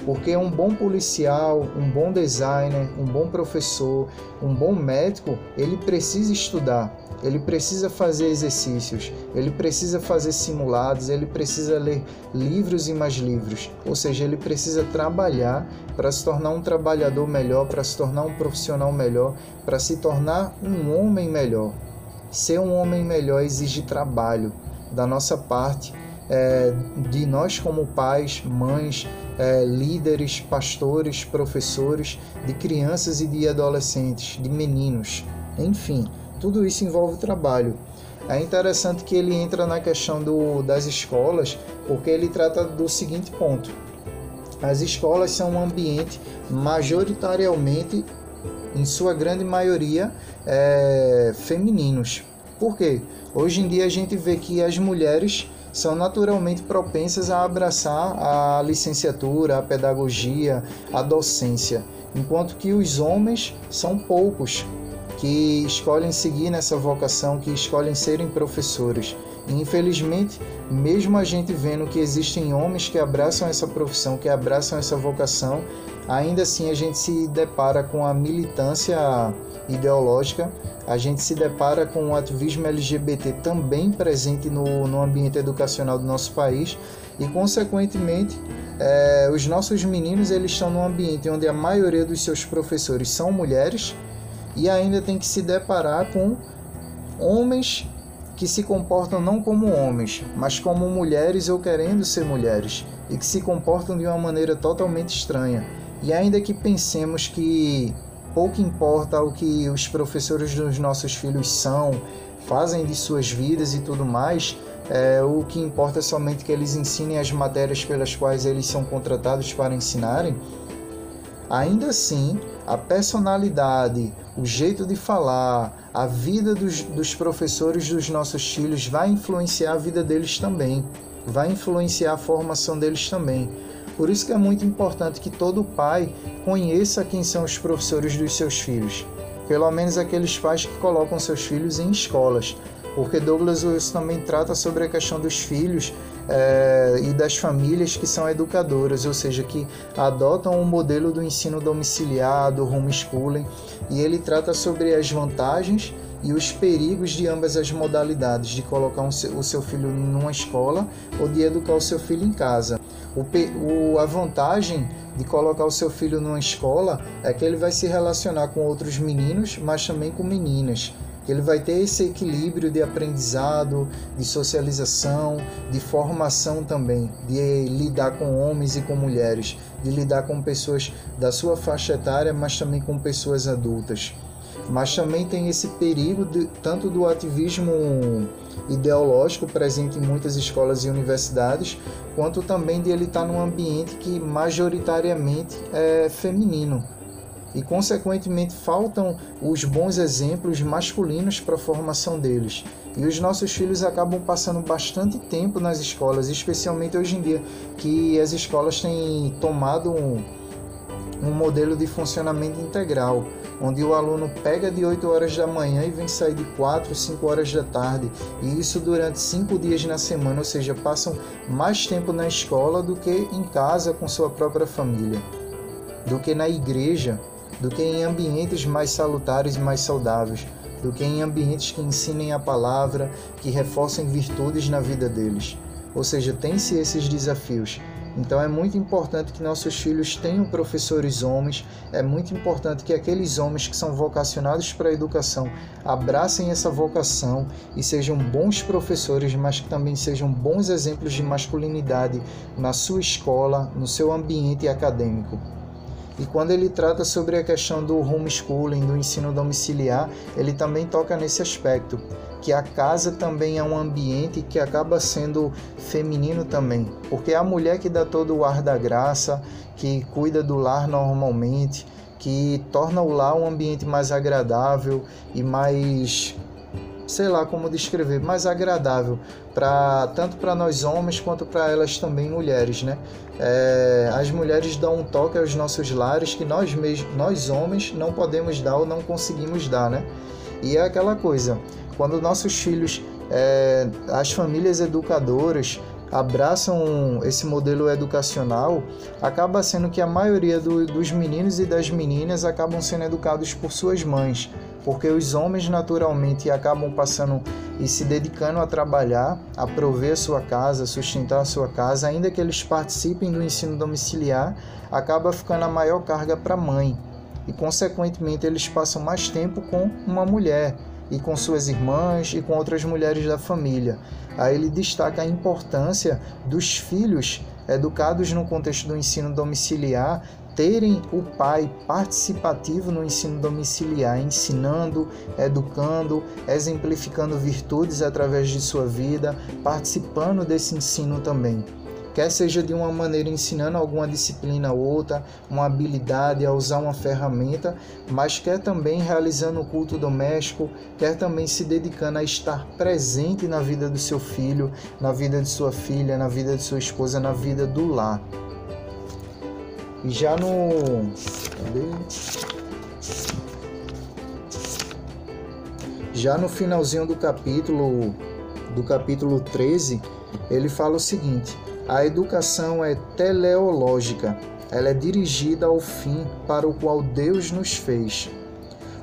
Porque um bom policial, um bom designer, um bom professor, um bom médico, ele precisa estudar, ele precisa fazer exercícios, ele precisa fazer simulados, ele precisa ler livros e mais livros. Ou seja, ele precisa trabalhar para se tornar um trabalhador melhor, para se tornar um profissional melhor, para se tornar um homem melhor. Ser um homem melhor exige trabalho da nossa parte, é, de nós como pais, mães, é, líderes, pastores, professores, de crianças e de adolescentes, de meninos, enfim, tudo isso envolve trabalho. É interessante que ele entra na questão do, das escolas, porque ele trata do seguinte ponto: as escolas são um ambiente majoritariamente, em sua grande maioria, é, femininos. Por quê? Hoje em dia a gente vê que as mulheres são naturalmente propensas a abraçar a licenciatura, a pedagogia, a docência, enquanto que os homens são poucos que escolhem seguir nessa vocação, que escolhem serem professores. E, infelizmente, mesmo a gente vendo que existem homens que abraçam essa profissão, que abraçam essa vocação, ainda assim a gente se depara com a militância ideológica a gente se depara com o ativismo LGBT também presente no, no ambiente educacional do nosso país e, consequentemente, é, os nossos meninos eles estão num ambiente onde a maioria dos seus professores são mulheres e ainda tem que se deparar com homens que se comportam não como homens, mas como mulheres ou querendo ser mulheres e que se comportam de uma maneira totalmente estranha. E ainda que pensemos que pouco importa o que os professores dos nossos filhos são, fazem de suas vidas e tudo mais, é, o que importa é somente que eles ensinem as matérias pelas quais eles são contratados para ensinarem. Ainda assim, a personalidade, o jeito de falar, a vida dos, dos professores dos nossos filhos vai influenciar a vida deles também, vai influenciar a formação deles também. Por isso que é muito importante que todo pai conheça quem são os professores dos seus filhos, pelo menos aqueles pais que colocam seus filhos em escolas, porque Douglas Wilson também trata sobre a questão dos filhos é, e das famílias que são educadoras, ou seja, que adotam o modelo do ensino domiciliar, do homeschooling, e ele trata sobre as vantagens e os perigos de ambas as modalidades, de colocar um, o seu filho numa escola ou de educar o seu filho em casa. O, o, a vantagem de colocar o seu filho numa escola é que ele vai se relacionar com outros meninos, mas também com meninas. Ele vai ter esse equilíbrio de aprendizado, de socialização, de formação também, de lidar com homens e com mulheres, de lidar com pessoas da sua faixa etária, mas também com pessoas adultas. Mas também tem esse perigo de, tanto do ativismo ideológico presente em muitas escolas e universidades, quanto também de ele estar num ambiente que majoritariamente é feminino e, consequentemente, faltam os bons exemplos masculinos para a formação deles. E os nossos filhos acabam passando bastante tempo nas escolas, especialmente hoje em dia, que as escolas têm tomado um, um modelo de funcionamento integral, onde o aluno pega de 8 horas da manhã e vem sair de 4, 5 horas da tarde, e isso durante 5 dias na semana, ou seja, passam mais tempo na escola do que em casa com sua própria família, do que na igreja do que em ambientes mais salutares e mais saudáveis, do que em ambientes que ensinem a palavra, que reforcem virtudes na vida deles. Ou seja, tem-se esses desafios. Então é muito importante que nossos filhos tenham professores homens, é muito importante que aqueles homens que são vocacionados para a educação abracem essa vocação e sejam bons professores, mas que também sejam bons exemplos de masculinidade na sua escola, no seu ambiente acadêmico. E quando ele trata sobre a questão do homeschooling, do ensino domiciliar, ele também toca nesse aspecto, que a casa também é um ambiente que acaba sendo feminino também, porque é a mulher que dá todo o ar da graça, que cuida do lar normalmente, que torna o lar um ambiente mais agradável e mais sei lá como descrever, mais agradável para tanto para nós homens quanto para elas também mulheres, né? É, as mulheres dão um toque aos nossos lares que nós mesmos, nós homens não podemos dar ou não conseguimos dar, né? E é aquela coisa, quando nossos filhos, é, as famílias educadoras abraçam esse modelo educacional, acaba sendo que a maioria do, dos meninos e das meninas acabam sendo educados por suas mães porque os homens naturalmente acabam passando e se dedicando a trabalhar, a prover a sua casa, sustentar a sua casa, ainda que eles participem do ensino domiciliar, acaba ficando a maior carga para a mãe. E consequentemente eles passam mais tempo com uma mulher e com suas irmãs e com outras mulheres da família. Aí ele destaca a importância dos filhos educados no contexto do ensino domiciliar terem o pai participativo no ensino domiciliar, ensinando, educando, exemplificando virtudes através de sua vida, participando desse ensino também. Quer seja de uma maneira ensinando alguma disciplina ou outra, uma habilidade a usar uma ferramenta, mas quer também realizando o culto doméstico, quer também se dedicando a estar presente na vida do seu filho, na vida de sua filha, na vida de sua esposa, na vida do lar. E já no. Já no finalzinho do capítulo do capítulo 13, ele fala o seguinte: a educação é teleológica, ela é dirigida ao fim para o qual Deus nos fez.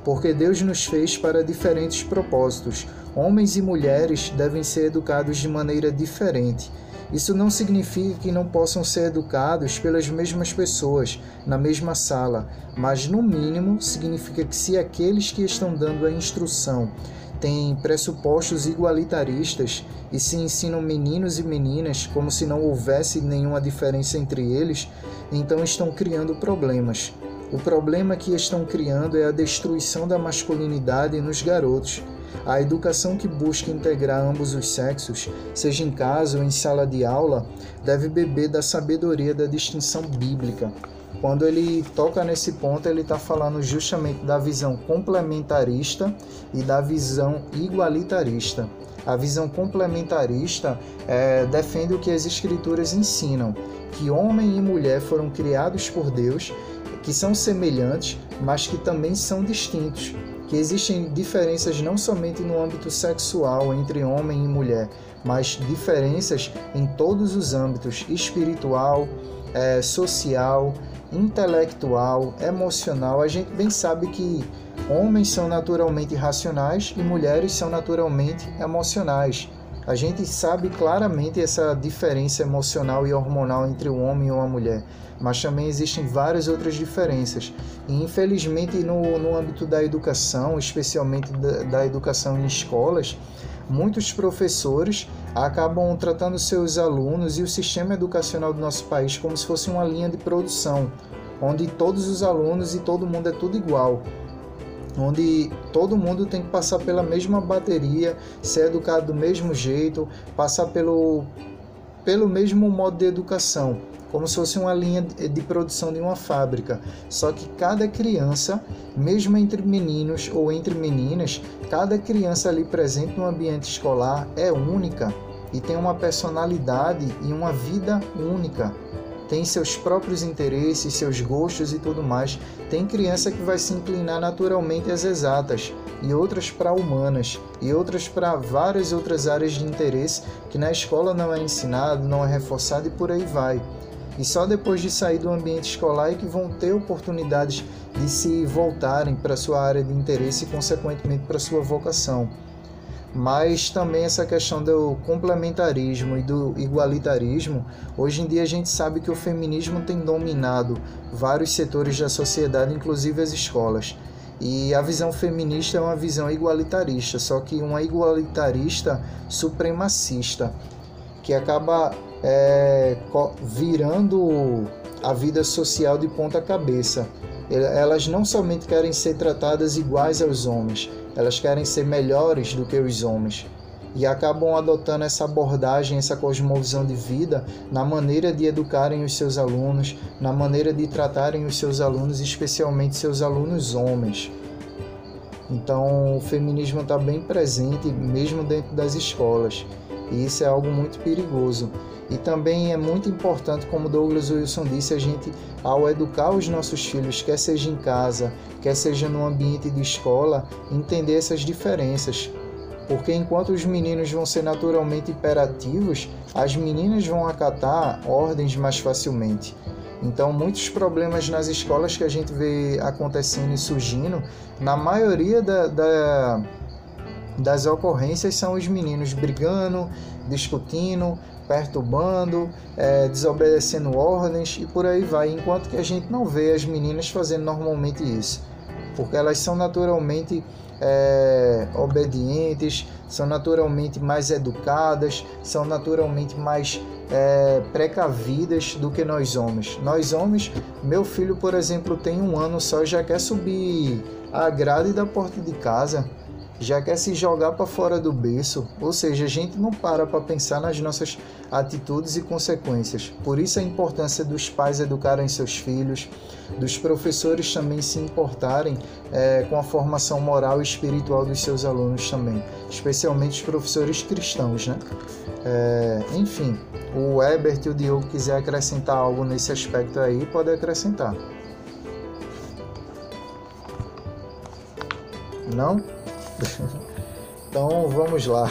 Porque Deus nos fez para diferentes propósitos. Homens e mulheres devem ser educados de maneira diferente isso não significa que não possam ser educados pelas mesmas pessoas, na mesma sala, mas no mínimo significa que se aqueles que estão dando a instrução têm pressupostos igualitaristas e se ensinam meninos e meninas como se não houvesse nenhuma diferença entre eles, então estão criando problemas. O problema que estão criando é a destruição da masculinidade nos garotos. A educação que busca integrar ambos os sexos, seja em casa ou em sala de aula, deve beber da sabedoria da distinção bíblica. Quando ele toca nesse ponto, ele está falando justamente da visão complementarista e da visão igualitarista. A visão complementarista é, defende o que as escrituras ensinam, que homem e mulher foram criados por Deus, que são semelhantes, mas que também são distintos, que existem diferenças não somente no âmbito sexual entre homem e mulher, mas diferenças em todos os âmbitos espiritual, é, social, intelectual, emocional. A gente bem sabe que homens são naturalmente racionais e mulheres são naturalmente emocionais. A gente sabe claramente essa diferença emocional e hormonal entre o homem e a mulher, mas também existem várias outras diferenças. E infelizmente, no, no âmbito da educação, especialmente da, da educação em escolas, muitos professores acabam tratando seus alunos e o sistema educacional do nosso país como se fosse uma linha de produção, onde todos os alunos e todo mundo é tudo igual onde todo mundo tem que passar pela mesma bateria, ser educado do mesmo jeito, passar pelo, pelo mesmo modo de educação, como se fosse uma linha de produção de uma fábrica. Só que cada criança, mesmo entre meninos ou entre meninas, cada criança ali presente no ambiente escolar é única e tem uma personalidade e uma vida única tem seus próprios interesses, seus gostos e tudo mais. Tem criança que vai se inclinar naturalmente às exatas e outras para humanas e outras para várias outras áreas de interesse que na escola não é ensinado, não é reforçado e por aí vai. E só depois de sair do ambiente escolar é que vão ter oportunidades de se voltarem para sua área de interesse e consequentemente para sua vocação mas também essa questão do complementarismo e do igualitarismo. Hoje em dia a gente sabe que o feminismo tem dominado vários setores da sociedade, inclusive as escolas. E a visão feminista é uma visão igualitarista, só que uma igualitarista supremacista, que acaba é, virando a vida social de ponta cabeça. Elas não somente querem ser tratadas iguais aos homens, elas querem ser melhores do que os homens e acabam adotando essa abordagem, essa cosmovisão de vida na maneira de educarem os seus alunos, na maneira de tratarem os seus alunos, especialmente seus alunos homens. Então, o feminismo está bem presente mesmo dentro das escolas, e isso é algo muito perigoso. E também é muito importante, como Douglas Wilson disse, a gente, ao educar os nossos filhos, quer seja em casa, quer seja no ambiente de escola, entender essas diferenças. Porque enquanto os meninos vão ser naturalmente imperativos, as meninas vão acatar ordens mais facilmente. Então, muitos problemas nas escolas que a gente vê acontecendo e surgindo, na maioria da, da das ocorrências são os meninos brigando, discutindo, perturbando, é, desobedecendo ordens e por aí vai, enquanto que a gente não vê as meninas fazendo normalmente isso, porque elas são naturalmente é, obedientes, são naturalmente mais educadas, são naturalmente mais é, precavidas do que nós homens. Nós homens, meu filho, por exemplo, tem um ano só já quer subir a grade da porta de casa já quer se jogar para fora do berço, ou seja, a gente não para para pensar nas nossas atitudes e consequências. Por isso a importância dos pais educarem seus filhos, dos professores também se importarem é, com a formação moral e espiritual dos seus alunos também, especialmente os professores cristãos, né? É, enfim, o Ebert e o Diogo quiser acrescentar algo nesse aspecto aí, pode acrescentar. Não? então vamos lá.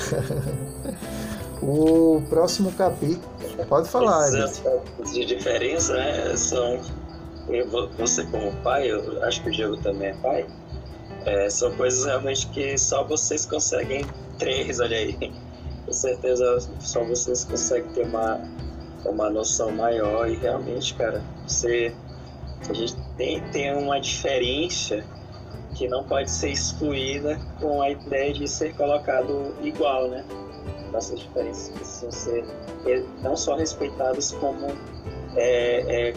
o próximo capítulo. Pode falar. As de diferença né, são. Você, como pai, eu acho que o Diego também é pai. É, são coisas realmente que só vocês conseguem. Três, olha aí. Com certeza só vocês conseguem ter uma, uma noção maior. E realmente, cara, você. A gente tem, tem uma diferença que não pode ser excluída com a ideia de ser colocado igual, né? Nossas diferenças precisam ser não só respeitadas como é, é,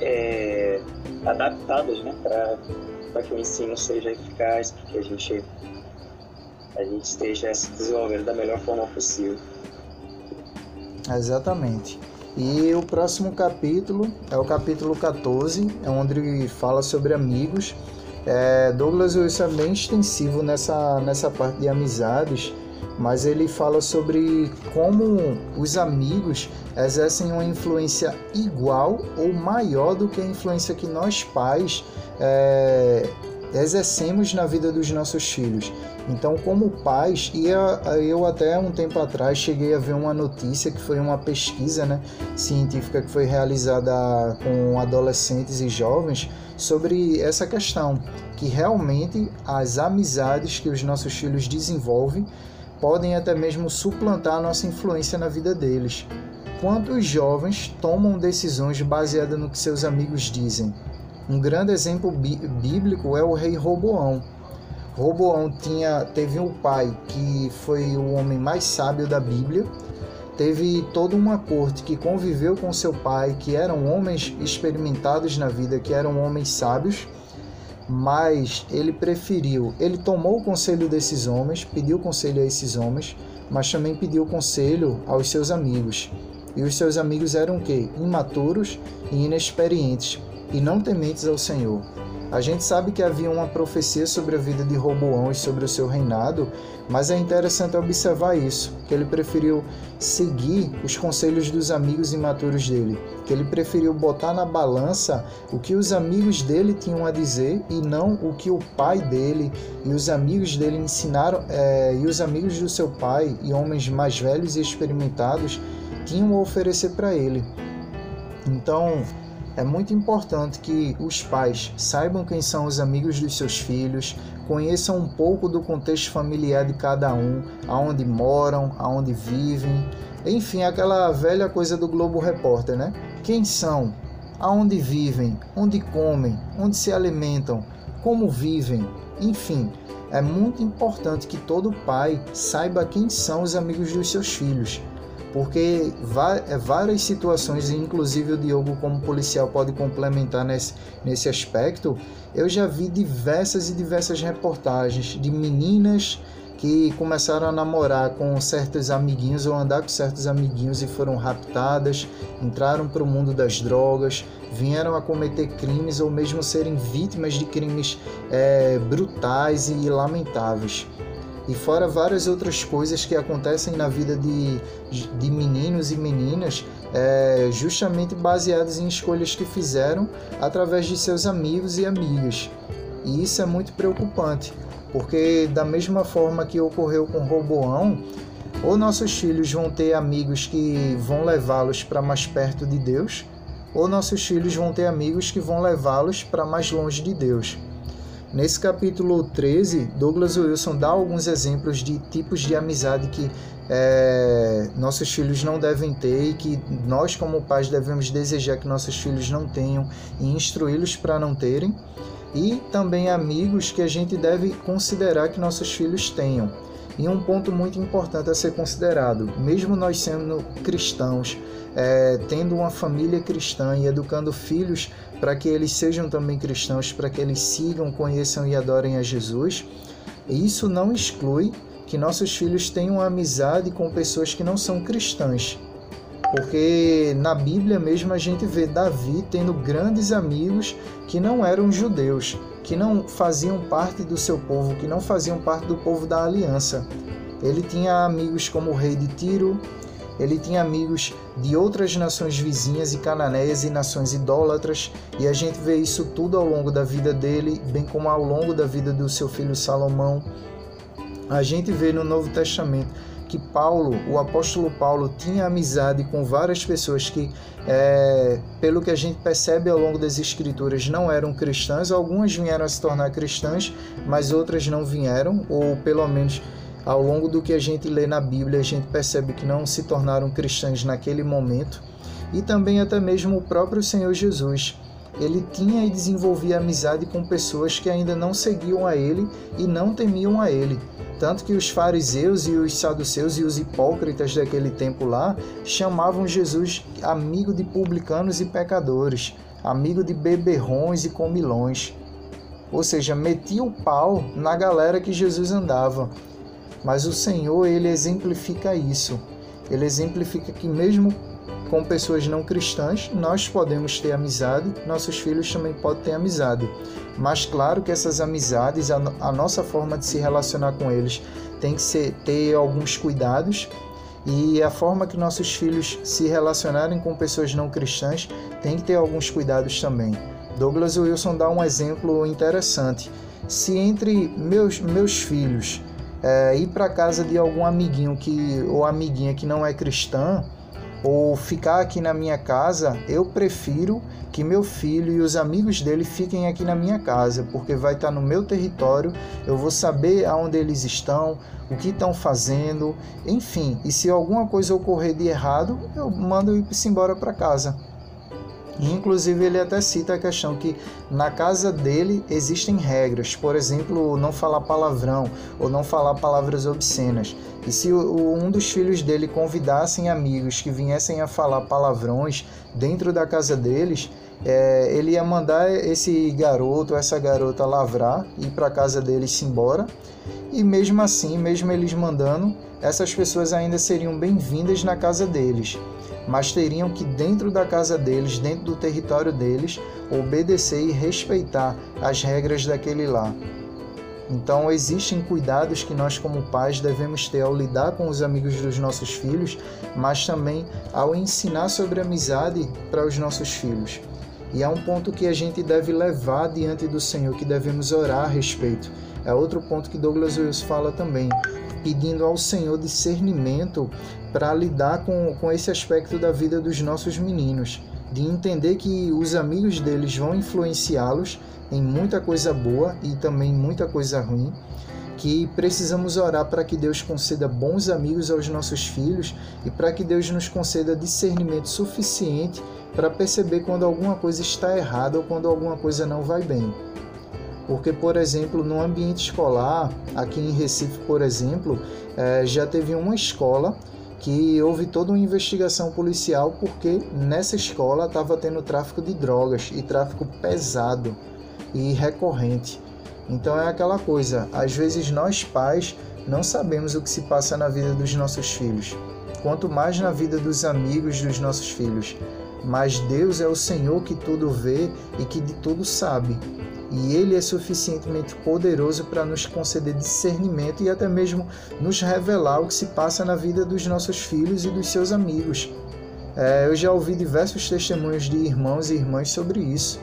é, adaptadas né, para que o ensino seja eficaz, para que a gente, a gente esteja se desenvolvendo da melhor forma possível. Exatamente. E o próximo capítulo é o capítulo 14, é onde fala sobre amigos. É, Douglas Wilson é bem extensivo nessa, nessa parte de amizades, mas ele fala sobre como os amigos exercem uma influência igual ou maior do que a influência que nós pais é, exercemos na vida dos nossos filhos. Então, como pais, e eu até um tempo atrás cheguei a ver uma notícia que foi uma pesquisa né, científica que foi realizada com adolescentes e jovens sobre essa questão, que realmente as amizades que os nossos filhos desenvolvem podem até mesmo suplantar a nossa influência na vida deles. Quantos jovens tomam decisões baseadas no que seus amigos dizem? Um grande exemplo bíblico é o rei Roboão. Roboão tinha, teve um pai que foi o homem mais sábio da Bíblia, teve toda uma corte que conviveu com seu pai, que eram homens experimentados na vida, que eram homens sábios, mas ele preferiu, ele tomou o conselho desses homens, pediu conselho a esses homens, mas também pediu conselho aos seus amigos. E os seus amigos eram o quê? Imaturos e inexperientes, e não tementes ao Senhor. A gente sabe que havia uma profecia sobre a vida de Roboão e sobre o seu reinado, mas é interessante observar isso, que ele preferiu seguir os conselhos dos amigos imaturos dele, que ele preferiu botar na balança o que os amigos dele tinham a dizer e não o que o pai dele e os amigos dele ensinaram, é, e os amigos do seu pai e homens mais velhos e experimentados tinham a oferecer para ele. Então, é muito importante que os pais saibam quem são os amigos dos seus filhos, conheçam um pouco do contexto familiar de cada um, aonde moram, aonde vivem, enfim, aquela velha coisa do Globo Repórter, né? Quem são? Aonde vivem? Onde comem? Onde se alimentam? Como vivem? Enfim, é muito importante que todo pai saiba quem são os amigos dos seus filhos porque é, várias situações, inclusive o Diogo como policial pode complementar nesse, nesse aspecto, eu já vi diversas e diversas reportagens de meninas que começaram a namorar com certos amiguinhos ou andar com certos amiguinhos e foram raptadas, entraram para o mundo das drogas, vieram a cometer crimes ou mesmo serem vítimas de crimes é, brutais e lamentáveis e fora várias outras coisas que acontecem na vida de, de meninos e meninas, é, justamente baseadas em escolhas que fizeram através de seus amigos e amigas. E isso é muito preocupante, porque da mesma forma que ocorreu com Roboão, ou nossos filhos vão ter amigos que vão levá-los para mais perto de Deus, ou nossos filhos vão ter amigos que vão levá-los para mais longe de Deus. Nesse capítulo 13, Douglas Wilson dá alguns exemplos de tipos de amizade que é, nossos filhos não devem ter e que nós, como pais, devemos desejar que nossos filhos não tenham e instruí-los para não terem, e também amigos que a gente deve considerar que nossos filhos tenham. E um ponto muito importante a ser considerado: mesmo nós sendo cristãos, é, tendo uma família cristã e educando filhos para que eles sejam também cristãos, para que eles sigam, conheçam e adorem a Jesus. Isso não exclui que nossos filhos tenham amizade com pessoas que não são cristãs. Porque na Bíblia mesmo a gente vê Davi tendo grandes amigos que não eram judeus, que não faziam parte do seu povo, que não faziam parte do povo da aliança. Ele tinha amigos como o rei de Tiro, ele tinha amigos de outras nações vizinhas e cananeias e nações idólatras, e a gente vê isso tudo ao longo da vida dele, bem como ao longo da vida do seu filho Salomão. A gente vê no Novo Testamento que Paulo, o apóstolo Paulo, tinha amizade com várias pessoas que, é, pelo que a gente percebe ao longo das Escrituras, não eram cristãs. Algumas vieram a se tornar cristãs, mas outras não vieram, ou pelo menos ao longo do que a gente lê na Bíblia, a gente percebe que não se tornaram cristãos naquele momento, e também até mesmo o próprio Senhor Jesus. Ele tinha e desenvolvia amizade com pessoas que ainda não seguiam a ele e não temiam a ele. Tanto que os fariseus e os saduceus e os hipócritas daquele tempo lá chamavam Jesus amigo de publicanos e pecadores, amigo de beberrões e comilões. Ou seja, metia o pau na galera que Jesus andava. Mas o Senhor, ele exemplifica isso. Ele exemplifica que mesmo com pessoas não cristãs, nós podemos ter amizade, nossos filhos também podem ter amizade. Mas claro que essas amizades, a, a nossa forma de se relacionar com eles tem que ser, ter alguns cuidados e a forma que nossos filhos se relacionarem com pessoas não cristãs tem que ter alguns cuidados também. Douglas Wilson dá um exemplo interessante. Se entre meus, meus filhos é, ir para casa de algum amiguinho que ou amiguinha que não é cristã, ou ficar aqui na minha casa, eu prefiro que meu filho e os amigos dele fiquem aqui na minha casa, porque vai estar no meu território, eu vou saber aonde eles estão, o que estão fazendo, enfim. E se alguma coisa ocorrer de errado, eu mando ir-se embora para casa. Inclusive, ele até cita a questão que na casa dele existem regras, por exemplo, não falar palavrão ou não falar palavras obscenas. E se um dos filhos dele convidassem amigos que viessem a falar palavrões dentro da casa deles, é, ele ia mandar esse garoto, essa garota lavrar, ir para a casa deles se embora. E mesmo assim, mesmo eles mandando, essas pessoas ainda seriam bem-vindas na casa deles mas teriam que, dentro da casa deles, dentro do território deles, obedecer e respeitar as regras daquele lá. Então, existem cuidados que nós, como pais, devemos ter ao lidar com os amigos dos nossos filhos, mas também ao ensinar sobre amizade para os nossos filhos. E é um ponto que a gente deve levar diante do Senhor, que devemos orar a respeito. É outro ponto que Douglas Wills fala também, pedindo ao Senhor discernimento para lidar com, com esse aspecto da vida dos nossos meninos, de entender que os amigos deles vão influenciá-los em muita coisa boa e também muita coisa ruim, que precisamos orar para que Deus conceda bons amigos aos nossos filhos e para que Deus nos conceda discernimento suficiente para perceber quando alguma coisa está errada ou quando alguma coisa não vai bem. Porque, por exemplo, no ambiente escolar, aqui em Recife, por exemplo, eh, já teve uma escola que houve toda uma investigação policial porque nessa escola estava tendo tráfico de drogas e tráfico pesado e recorrente. Então é aquela coisa, às vezes nós pais não sabemos o que se passa na vida dos nossos filhos, quanto mais na vida dos amigos dos nossos filhos. Mas Deus é o Senhor que tudo vê e que de tudo sabe e Ele é suficientemente poderoso para nos conceder discernimento e até mesmo nos revelar o que se passa na vida dos nossos filhos e dos seus amigos. É, eu já ouvi diversos testemunhos de irmãos e irmãs sobre isso.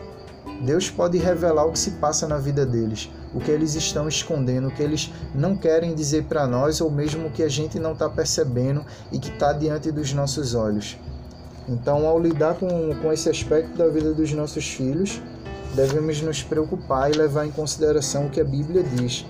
Deus pode revelar o que se passa na vida deles, o que eles estão escondendo, o que eles não querem dizer para nós, ou mesmo o que a gente não está percebendo e que está diante dos nossos olhos. Então, ao lidar com, com esse aspecto da vida dos nossos filhos, devemos nos preocupar e levar em consideração o que a Bíblia diz.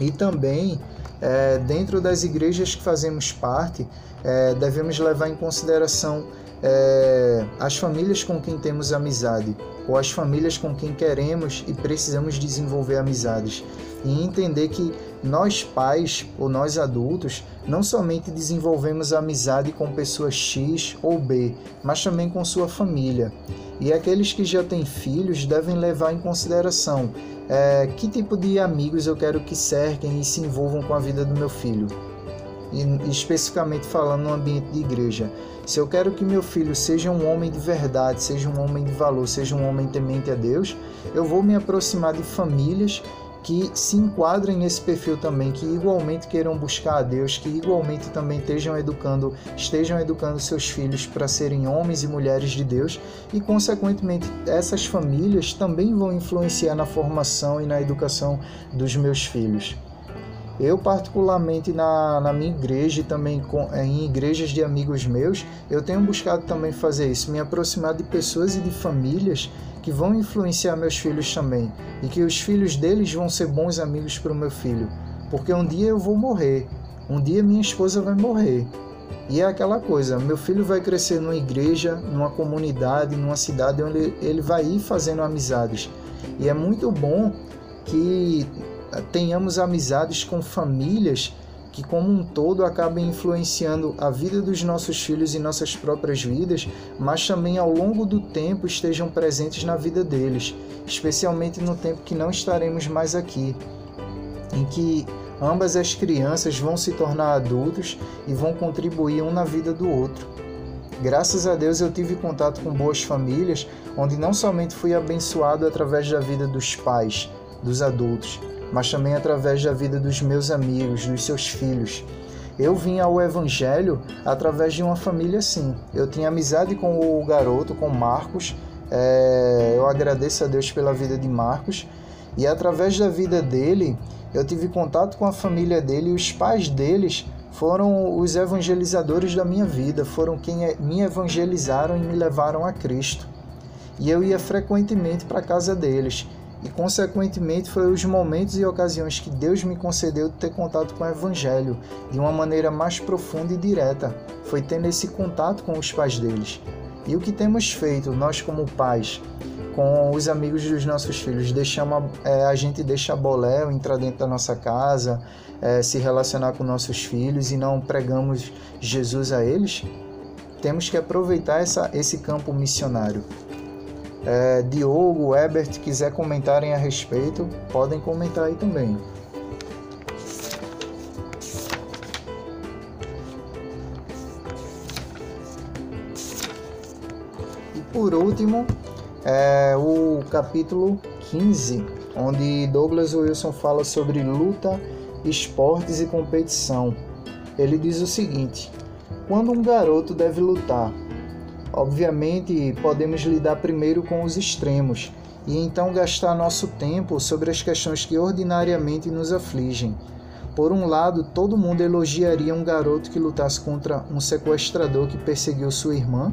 E também, é, dentro das igrejas que fazemos parte, é, devemos levar em consideração é, as famílias com quem temos amizade, ou as famílias com quem queremos e precisamos desenvolver amizades. E entender que nós pais ou nós adultos não somente desenvolvemos amizade com pessoas X ou B, mas também com sua família. E aqueles que já têm filhos devem levar em consideração é, que tipo de amigos eu quero que cerquem e se envolvam com a vida do meu filho. E, especificamente falando no ambiente de igreja. Se eu quero que meu filho seja um homem de verdade, seja um homem de valor, seja um homem temente a Deus, eu vou me aproximar de famílias que se enquadrem nesse perfil também, que igualmente queiram buscar a Deus, que igualmente também estejam educando, estejam educando seus filhos para serem homens e mulheres de Deus, e consequentemente essas famílias também vão influenciar na formação e na educação dos meus filhos. Eu, particularmente na, na minha igreja e também com, em igrejas de amigos meus, eu tenho buscado também fazer isso, me aproximar de pessoas e de famílias que vão influenciar meus filhos também e que os filhos deles vão ser bons amigos para o meu filho, porque um dia eu vou morrer, um dia minha esposa vai morrer. E é aquela coisa, meu filho vai crescer numa igreja, numa comunidade, numa cidade onde ele vai ir fazendo amizades. E é muito bom que tenhamos amizades com famílias que, como um todo, acabem influenciando a vida dos nossos filhos e nossas próprias vidas, mas também ao longo do tempo estejam presentes na vida deles, especialmente no tempo que não estaremos mais aqui, em que ambas as crianças vão se tornar adultos e vão contribuir um na vida do outro. Graças a Deus eu tive contato com boas famílias, onde não somente fui abençoado através da vida dos pais, dos adultos, mas também através da vida dos meus amigos, dos seus filhos. Eu vim ao Evangelho através de uma família assim. Eu tinha amizade com o garoto, com Marcos. É, eu agradeço a Deus pela vida de Marcos. E através da vida dele, eu tive contato com a família dele e os pais deles foram os evangelizadores da minha vida, foram quem me evangelizaram e me levaram a Cristo. E eu ia frequentemente para a casa deles e consequentemente foi os momentos e ocasiões que Deus me concedeu de ter contato com o evangelho de uma maneira mais profunda e direta. Foi tendo esse contato com os pais deles. E o que temos feito nós como pais com os amigos dos nossos filhos, deixamos é, a gente deixa bolé entrar dentro da nossa casa, é, se relacionar com nossos filhos e não pregamos Jesus a eles? Temos que aproveitar essa, esse campo missionário é, Diogo, Ebert quiser comentarem a respeito, podem comentar aí também. E por último, é, o capítulo 15, onde Douglas Wilson fala sobre luta, esportes e competição. Ele diz o seguinte: quando um garoto deve lutar, Obviamente, podemos lidar primeiro com os extremos e então gastar nosso tempo sobre as questões que ordinariamente nos afligem. Por um lado, todo mundo elogiaria um garoto que lutasse contra um sequestrador que perseguiu sua irmã,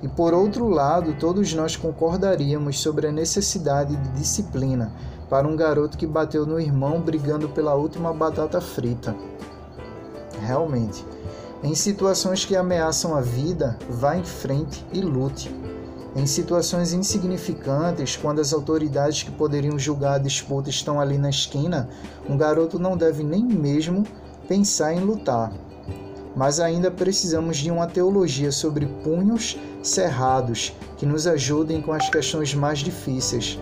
e por outro lado, todos nós concordaríamos sobre a necessidade de disciplina para um garoto que bateu no irmão brigando pela última batata frita. Realmente. Em situações que ameaçam a vida, vá em frente e lute. Em situações insignificantes, quando as autoridades que poderiam julgar a disputa estão ali na esquina, um garoto não deve nem mesmo pensar em lutar. Mas ainda precisamos de uma teologia sobre punhos cerrados que nos ajudem com as questões mais difíceis.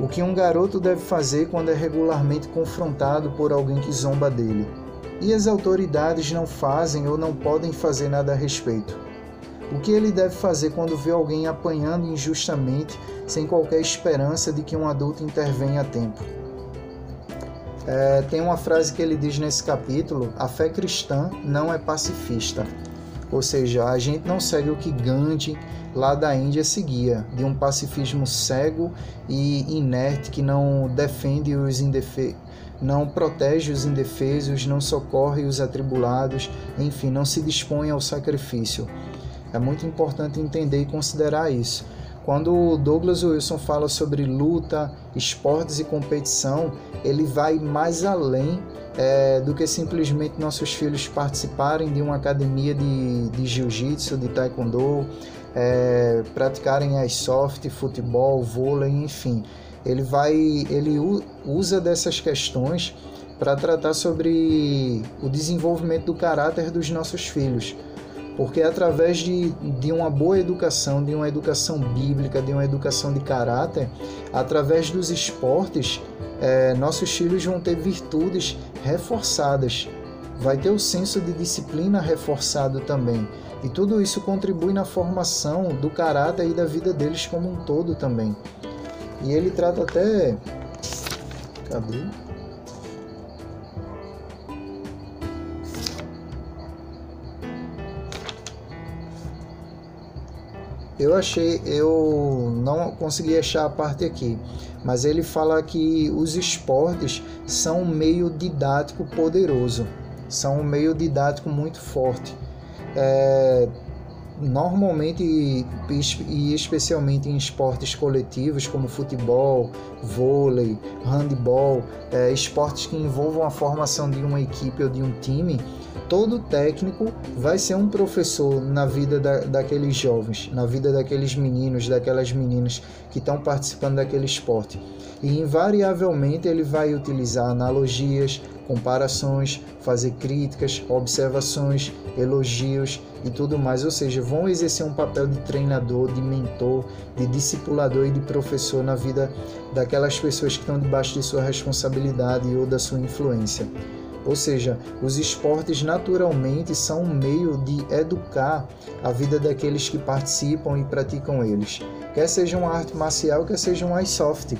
O que um garoto deve fazer quando é regularmente confrontado por alguém que zomba dele? E as autoridades não fazem ou não podem fazer nada a respeito. O que ele deve fazer quando vê alguém apanhando injustamente, sem qualquer esperança de que um adulto intervenha a tempo? É, tem uma frase que ele diz nesse capítulo: a fé cristã não é pacifista. Ou seja, a gente não segue o que Gandhi lá da Índia seguia, de um pacifismo cego e inerte que não defende os indefesos não protege os indefesos, não socorre os atribulados, enfim, não se dispõe ao sacrifício. É muito importante entender e considerar isso. Quando Douglas Wilson fala sobre luta, esportes e competição, ele vai mais além é, do que simplesmente nossos filhos participarem de uma academia de, de jiu-jitsu, de taekwondo, é, praticarem airsoft, futebol, vôlei, enfim ele vai ele usa dessas questões para tratar sobre o desenvolvimento do caráter dos nossos filhos. Porque através de, de uma boa educação, de uma educação bíblica, de uma educação de caráter, através dos esportes, é, nossos filhos vão ter virtudes reforçadas. Vai ter o senso de disciplina reforçado também. E tudo isso contribui na formação do caráter e da vida deles como um todo também. E ele trata até. Cadê? Eu achei, eu não consegui achar a parte aqui, mas ele fala que os esportes são um meio didático poderoso, são um meio didático muito forte. É, normalmente e especialmente em esportes coletivos como futebol, vôlei, handebol, é, esportes que envolvam a formação de uma equipe ou de um time, todo técnico vai ser um professor na vida da, daqueles jovens, na vida daqueles meninos, daquelas meninas que estão participando daquele esporte. E invariavelmente ele vai utilizar analogias, comparações, fazer críticas, observações, elogios e tudo mais. Ou seja, vão exercer um papel de treinador, de mentor, de discipulador e de professor na vida daquelas pessoas que estão debaixo de sua responsabilidade ou da sua influência. Ou seja, os esportes naturalmente são um meio de educar a vida daqueles que participam e praticam eles. Quer seja uma arte marcial, quer seja um airsoft.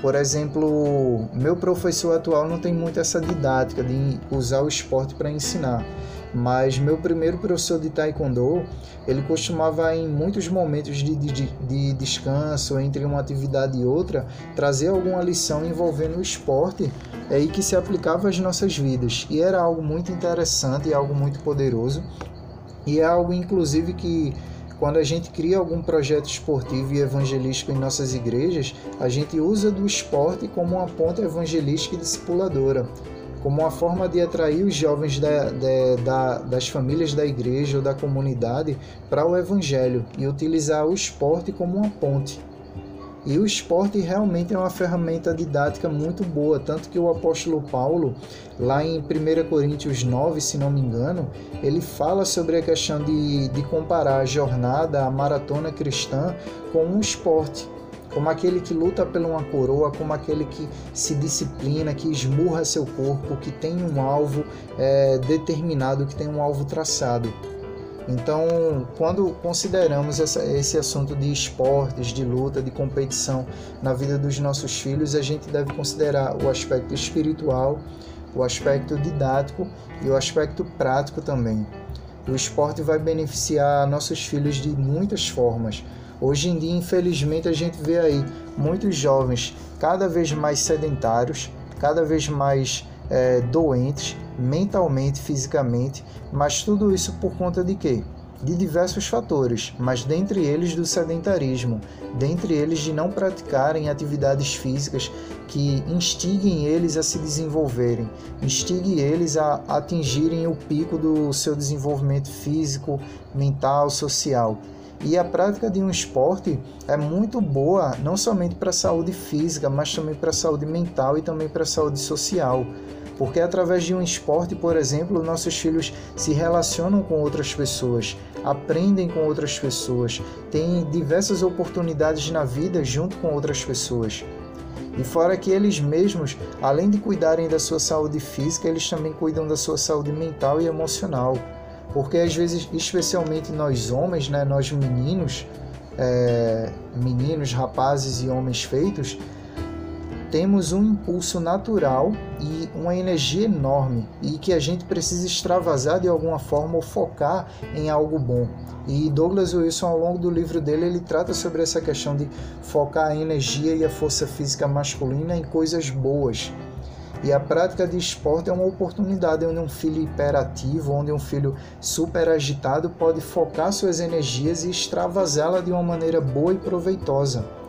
Por exemplo, meu professor atual não tem muito essa didática de usar o esporte para ensinar, mas meu primeiro professor de taekwondo, ele costumava em muitos momentos de, de, de descanso entre uma atividade e outra trazer alguma lição envolvendo o esporte aí que se aplicava às nossas vidas. E era algo muito interessante e algo muito poderoso. E é algo inclusive que quando a gente cria algum projeto esportivo e evangelístico em nossas igrejas, a gente usa do esporte como uma ponta evangelística e discipuladora, como uma forma de atrair os jovens da, da, da, das famílias da igreja ou da comunidade para o evangelho e utilizar o esporte como uma ponte. E o esporte realmente é uma ferramenta didática muito boa, tanto que o apóstolo Paulo, lá em 1 Coríntios 9, se não me engano, ele fala sobre a questão de, de comparar a jornada, a maratona cristã, com um esporte. Como aquele que luta por uma coroa, como aquele que se disciplina, que esmurra seu corpo, que tem um alvo é, determinado, que tem um alvo traçado. Então, quando consideramos essa, esse assunto de esportes, de luta, de competição na vida dos nossos filhos, a gente deve considerar o aspecto espiritual, o aspecto didático e o aspecto prático também. O esporte vai beneficiar nossos filhos de muitas formas. Hoje em dia, infelizmente, a gente vê aí muitos jovens cada vez mais sedentários, cada vez mais é, doentes mentalmente, fisicamente, mas tudo isso por conta de quê? De diversos fatores, mas dentre eles do sedentarismo, dentre eles de não praticarem atividades físicas que instiguem eles a se desenvolverem, instiguem eles a atingirem o pico do seu desenvolvimento físico, mental, social. E a prática de um esporte é muito boa, não somente para a saúde física, mas também para a saúde mental e também para a saúde social porque através de um esporte, por exemplo, nossos filhos se relacionam com outras pessoas, aprendem com outras pessoas, têm diversas oportunidades na vida junto com outras pessoas. E fora que eles mesmos, além de cuidarem da sua saúde física, eles também cuidam da sua saúde mental e emocional. Porque às vezes, especialmente nós homens, né, nós meninos, é, meninos, rapazes e homens feitos, temos um impulso natural e uma energia enorme e que a gente precisa extravasar de alguma forma ou focar em algo bom. E Douglas Wilson, ao longo do livro dele, ele trata sobre essa questão de focar a energia e a força física masculina em coisas boas. E a prática de esporte é uma oportunidade onde um filho hiperativo, onde um filho super agitado pode focar suas energias e extravasá-la de uma maneira boa e proveitosa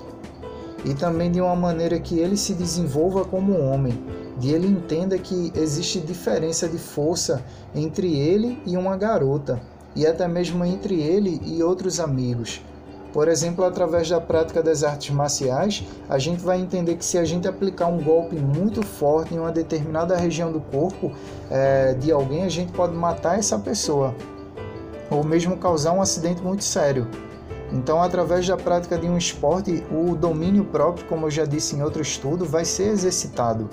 e também de uma maneira que ele se desenvolva como homem, de ele entenda que existe diferença de força entre ele e uma garota, e até mesmo entre ele e outros amigos. Por exemplo, através da prática das artes marciais, a gente vai entender que se a gente aplicar um golpe muito forte em uma determinada região do corpo é, de alguém, a gente pode matar essa pessoa, ou mesmo causar um acidente muito sério. Então, através da prática de um esporte, o domínio próprio, como eu já disse em outro estudo, vai ser exercitado.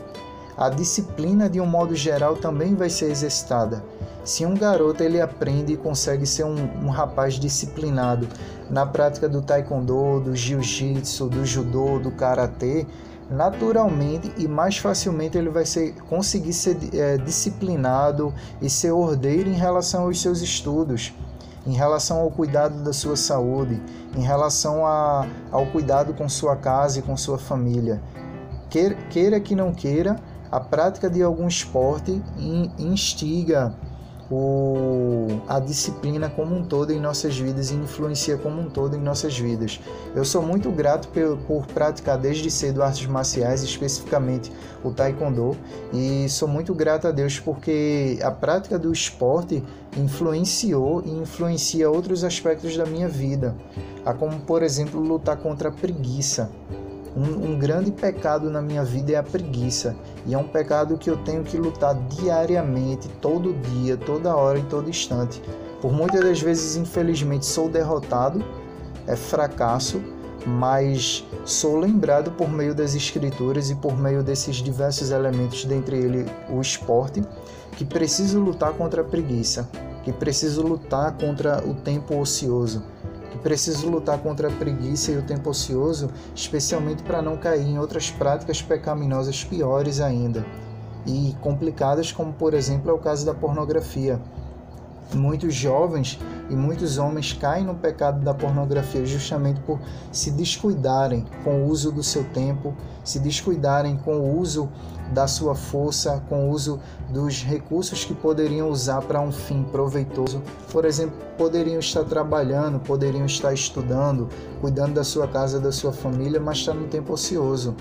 A disciplina, de um modo geral, também vai ser exercitada. Se um garoto ele aprende e consegue ser um, um rapaz disciplinado na prática do taekwondo, do jiu-jitsu, do judô, do karatê, naturalmente e mais facilmente ele vai ser, conseguir ser é, disciplinado e ser ordeiro em relação aos seus estudos em relação ao cuidado da sua saúde, em relação a, ao cuidado com sua casa e com sua família. Queira, queira que não queira, a prática de algum esporte instiga o, a disciplina como um todo em nossas vidas e influencia como um todo em nossas vidas. Eu sou muito grato por, por praticar desde cedo artes marciais, especificamente o taekwondo, e sou muito grato a Deus porque a prática do esporte influenciou e influencia outros aspectos da minha vida, a como por exemplo lutar contra a preguiça. Um, um, grande pecado na minha vida é a preguiça. E é um pecado que eu tenho que lutar diariamente, todo dia, toda hora, em todo instante. Por muitas das vezes, infelizmente, sou derrotado, é fracasso, mas sou lembrado por meio das escrituras e por meio desses diversos elementos, dentre ele o esporte, que preciso lutar contra a preguiça, que preciso lutar contra o tempo ocioso, preciso lutar contra a preguiça e o tempo ocioso, especialmente para não cair em outras práticas pecaminosas piores ainda e complicadas, como por exemplo é o caso da pornografia. Muitos jovens e muitos homens caem no pecado da pornografia justamente por se descuidarem com o uso do seu tempo, se descuidarem com o uso da sua força, com o uso dos recursos que poderiam usar para um fim proveitoso. Por exemplo, poderiam estar trabalhando, poderiam estar estudando, cuidando da sua casa, da sua família, mas está no tempo ocioso.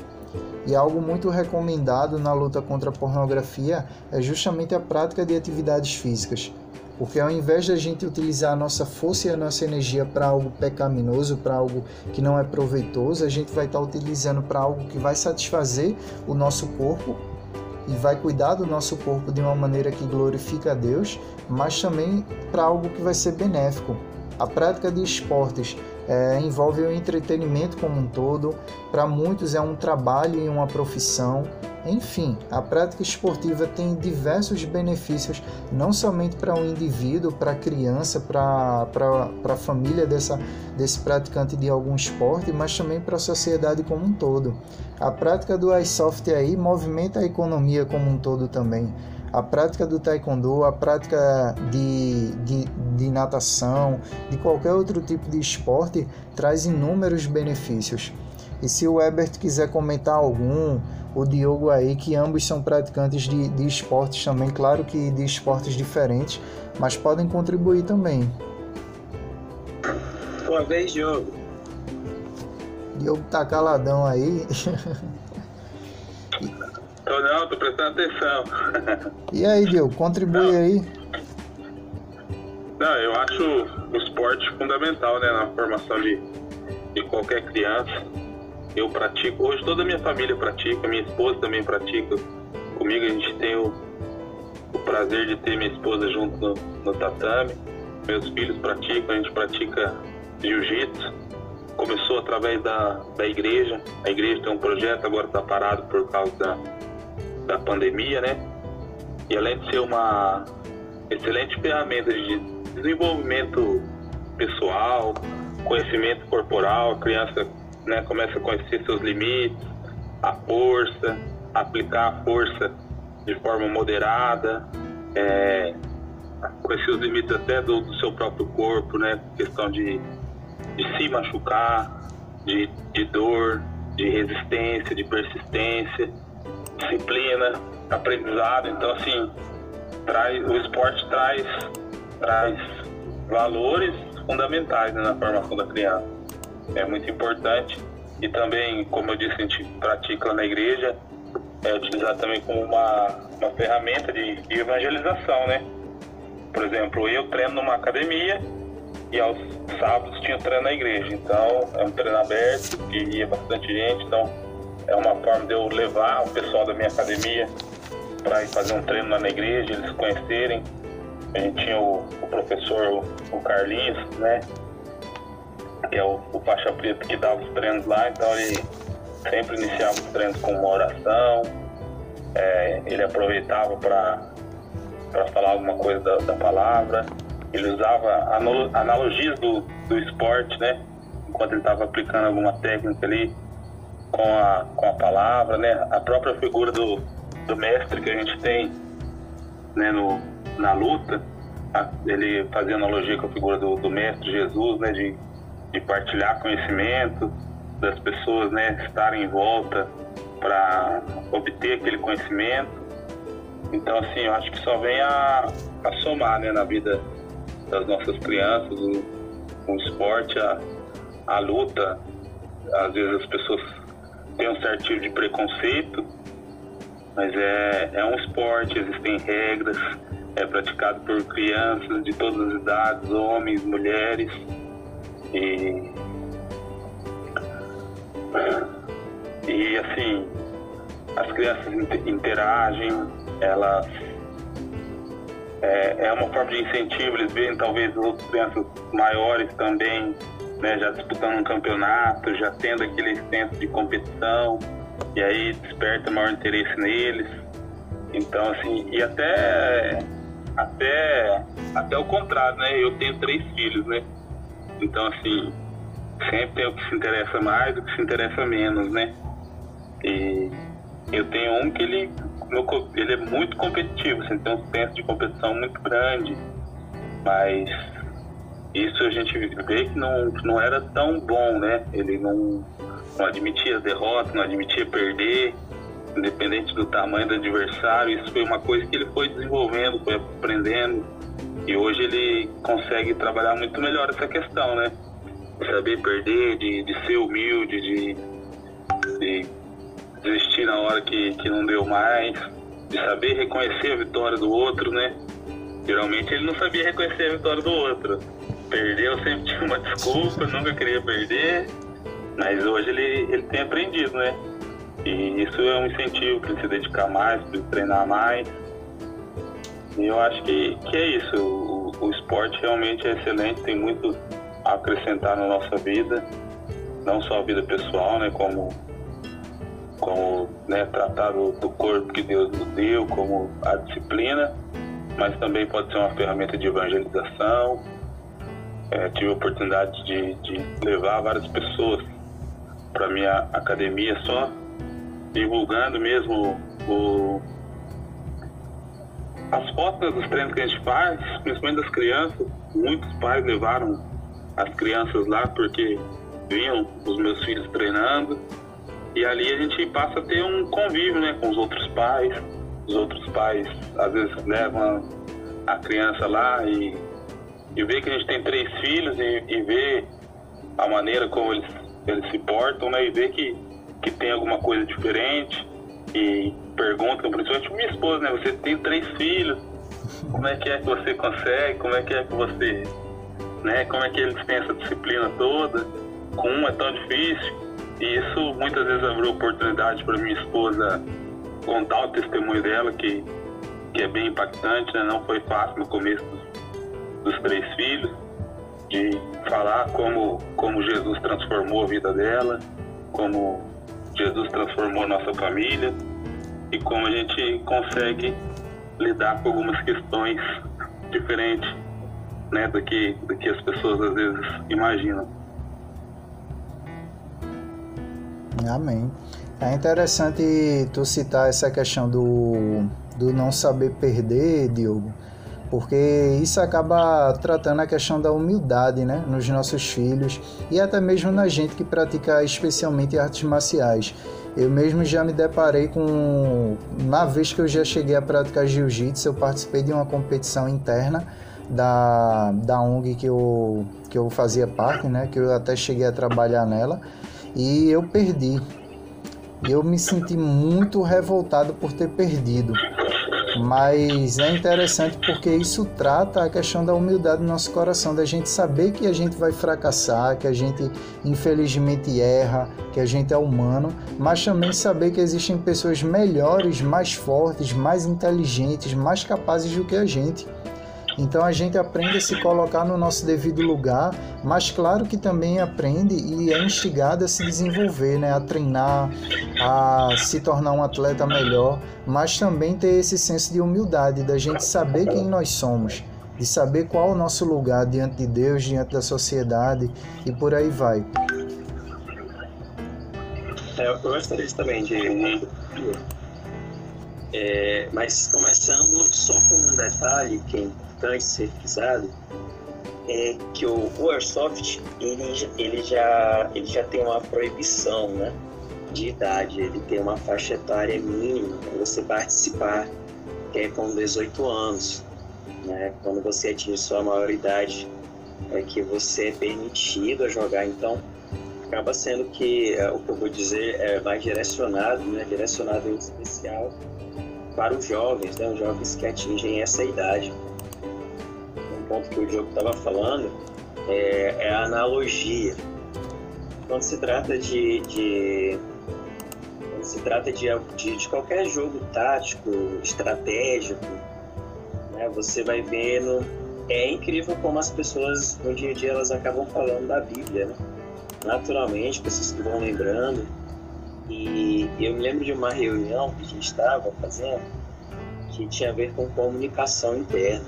E algo muito recomendado na luta contra a pornografia é justamente a prática de atividades físicas. Porque ao invés de a gente utilizar a nossa força e a nossa energia para algo pecaminoso, para algo que não é proveitoso, a gente vai estar tá utilizando para algo que vai satisfazer o nosso corpo e vai cuidar do nosso corpo de uma maneira que glorifica a Deus, mas também para algo que vai ser benéfico. A prática de esportes é, envolve o entretenimento como um todo, para muitos é um trabalho e uma profissão, enfim, a prática esportiva tem diversos benefícios, não somente para o um indivíduo, para a criança, para a família dessa, desse praticante de algum esporte, mas também para a sociedade como um todo. A prática do iSoft aí movimenta a economia como um todo também. A prática do taekwondo, a prática de, de, de natação, de qualquer outro tipo de esporte, traz inúmeros benefícios. E se o Ebert quiser comentar algum, o Diogo aí, que ambos são praticantes de, de esportes também, claro que de esportes diferentes, mas podem contribuir também. Uma vez, Diogo. Diogo tá caladão aí. tô não, tô prestando atenção. e aí, Diogo, contribui não. aí. Não, eu acho o esporte fundamental, né, na formação de, de qualquer criança eu pratico, hoje toda a minha família pratica, minha esposa também pratica. Comigo a gente tem o, o prazer de ter minha esposa junto no, no tatame. Meus filhos praticam, a gente pratica jiu-jitsu. Começou através da, da igreja. A igreja tem um projeto, agora está parado por causa da, da pandemia, né? E além de ser uma excelente ferramenta de desenvolvimento pessoal, conhecimento corporal, a criança né, começa a conhecer seus limites, a força, aplicar a força de forma moderada, é, conhecer os limites até do, do, seu próprio corpo, né, questão de, de se machucar, de, de dor, de resistência, de persistência, disciplina, aprendizado. Então, assim, traz, o esporte traz, traz valores fundamentais né, na formação da criança é muito importante. E também, como eu disse, a gente pratica na igreja, é utilizar também como uma, uma ferramenta de, de evangelização, né? Por exemplo, eu treino numa academia e aos sábados tinha treino na igreja. Então, é um treino aberto que ia bastante gente. Então, é uma forma de eu levar o pessoal da minha academia para ir fazer um treino lá na igreja, eles conhecerem. A gente tinha o, o professor, o Carlinhos, né? que é o, o faixa preta que dava os treinos lá, então ele sempre iniciava os treinos com uma oração, é, ele aproveitava para falar alguma coisa da, da, palavra, ele usava analogias do, do esporte, né? Enquanto ele estava aplicando alguma técnica ali com a, com a palavra, né? A própria figura do, do mestre que a gente tem né, no, na luta, ele fazia analogia com a figura do, do mestre Jesus, né? De de partilhar conhecimento, das pessoas né, estarem em volta para obter aquele conhecimento. Então, assim, eu acho que só vem a, a somar né, na vida das nossas crianças, o, o esporte, a, a luta. Às vezes as pessoas têm um certo tipo de preconceito, mas é, é um esporte, existem regras, é praticado por crianças de todas as idades, homens, mulheres. E e assim, as crianças interagem, elas é, é, uma forma de incentivo, eles veem talvez os outros crianças maiores também, né, já disputando um campeonato, já tendo aquele senso de competição, e aí desperta maior interesse neles. Então, assim, e até, até, até o contrário, né, eu tenho três filhos, né, então, assim, sempre tem o que se interessa mais e o que se interessa menos, né, e eu tenho um que ele, ele é muito competitivo, assim, tem um senso de competição muito grande, mas isso a gente vê que não, não era tão bom, né? Ele não, não admitia derrota, não admitia perder, independente do tamanho do adversário. Isso foi uma coisa que ele foi desenvolvendo, foi aprendendo, e hoje ele consegue trabalhar muito melhor essa questão, né? De saber perder, de, de ser humilde, de, de desistir na hora que, que não deu mais, de saber reconhecer a vitória do outro, né? Geralmente ele não sabia reconhecer a vitória do outro. Perdeu, sempre tinha uma desculpa, nunca queria perder, mas hoje ele, ele tem aprendido, né? E isso é um incentivo para ele se dedicar mais, para ele treinar mais. E eu acho que, que é isso. O, o esporte realmente é excelente, tem muito a acrescentar na nossa vida, não só a vida pessoal, né? Como como né, tratar do, do, corpo que Deus nos deu, como a disciplina, mas também pode ser uma ferramenta de evangelização. É, tive a oportunidade de, de levar várias pessoas para minha academia só divulgando mesmo o, as fotos dos treinos que a gente faz, principalmente das crianças. Muitos pais levaram as crianças lá porque viam os meus filhos treinando e ali a gente passa a ter um convívio né, com os outros pais. Os outros pais às vezes levam a criança lá e, e vê que a gente tem três filhos e, e vê a maneira como eles, eles se portam, né? E vê que, que tem alguma coisa diferente e perguntam, principalmente minha esposa, né? Você tem três filhos, como é que é que você consegue, como é que é que você, né? Como é que eles têm essa disciplina toda? Com um é tão difícil. E isso muitas vezes abriu oportunidade para minha esposa contar o testemunho dela, que, que é bem impactante, né? não foi fácil no começo dos, dos três filhos, de falar como, como Jesus transformou a vida dela, como Jesus transformou a nossa família e como a gente consegue lidar com algumas questões diferentes né, do, que, do que as pessoas às vezes imaginam. Amém. É interessante tu citar essa questão do, do não saber perder, Diogo, porque isso acaba tratando a questão da humildade né, nos nossos filhos e até mesmo na gente que pratica especialmente artes marciais. Eu mesmo já me deparei com. Na vez que eu já cheguei a praticar jiu-jitsu, eu participei de uma competição interna da, da ONG que eu, que eu fazia parte, né, que eu até cheguei a trabalhar nela e eu perdi. Eu me senti muito revoltado por ter perdido. Mas é interessante porque isso trata a questão da humildade do nosso coração, da gente saber que a gente vai fracassar, que a gente infelizmente erra, que a gente é humano, mas também saber que existem pessoas melhores, mais fortes, mais inteligentes, mais capazes do que a gente. Então a gente aprende a se colocar no nosso devido lugar, mas claro que também aprende e é instigado a se desenvolver, né? a treinar, a se tornar um atleta melhor, mas também ter esse senso de humildade, da gente saber quem nós somos, de saber qual é o nosso lugar diante de Deus, diante da sociedade e por aí vai. É, eu gostaria também de. É, mas começando só com um detalhe, quem importante ser frisado é que o, o Airsoft ele, ele, já, ele já tem uma proibição né, de idade, ele tem uma faixa etária mínima para você participar, que é com 18 anos. Né? Quando você atinge sua maioridade, é que você é permitido a jogar. Então, acaba sendo que é, o que eu vou dizer é mais direcionado, né? direcionado em especial para os jovens, né? os jovens que atingem essa idade ponto que o Diogo estava falando é, é, a analogia. Quando se trata de, de se trata de, de, de qualquer jogo tático, estratégico, né? você vai vendo. É incrível como as pessoas no dia a dia elas acabam falando da Bíblia, né? naturalmente, pessoas que vão lembrando. E eu me lembro de uma reunião que a gente estava fazendo que tinha a ver com comunicação interna,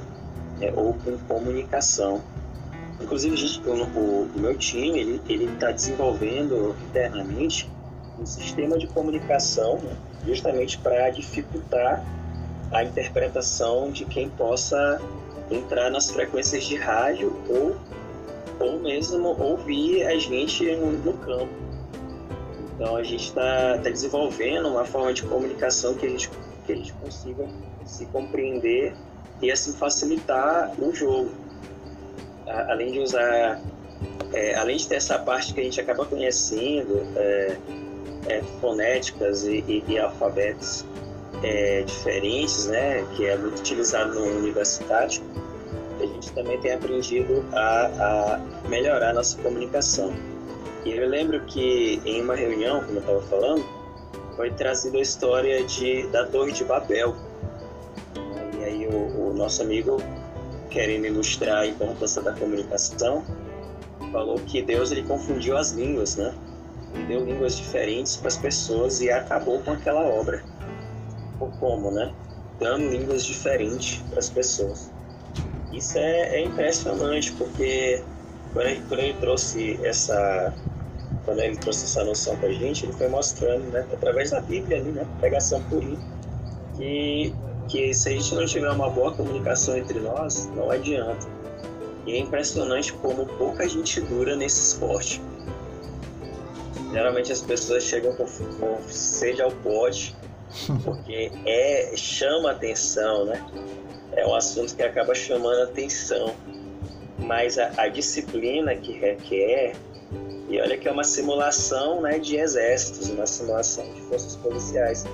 né? ou com comunicação. Inclusive, gente, o, o, meu time ele está desenvolvendo internamente um sistema de comunicação né? justamente para dificultar a interpretação de quem possa entrar nas frequências de rádio ou, ou mesmo ouvir a gente no, no campo. Então a gente está tá desenvolvendo uma forma de comunicação que a gente, que a gente consiga se compreender e assim facilitar o jogo. Além de usar, é, além de ter essa parte que a gente acaba conhecendo, é, é, fonéticas e, e, e alfabetos é, diferentes, né, que é muito utilizado no universitário, a gente também tem aprendido a, a melhorar a nossa comunicação. E eu lembro que em uma reunião, como eu estava falando, foi trazida a história de, da Torre de Babel. Aí o, o nosso amigo, querendo ilustrar a importância da comunicação, falou que Deus ele confundiu as línguas, né? E deu línguas diferentes para as pessoas e acabou com aquela obra. Ou como, né? Dando línguas diferentes para as pessoas. Isso é, é impressionante, porque quando ele, quando ele trouxe essa quando ele trouxe essa noção para a gente, ele foi mostrando, né, através da Bíblia ali, né, pregação purinha, que que se a gente não tiver uma boa comunicação entre nós, não adianta. E é impressionante como pouca gente dura nesse esporte. Geralmente as pessoas chegam com, com sede ao pote, porque é chama atenção, né? É um assunto que acaba chamando atenção. Mas a, a disciplina que requer e olha que é uma simulação né, de exércitos, uma simulação de forças policiais.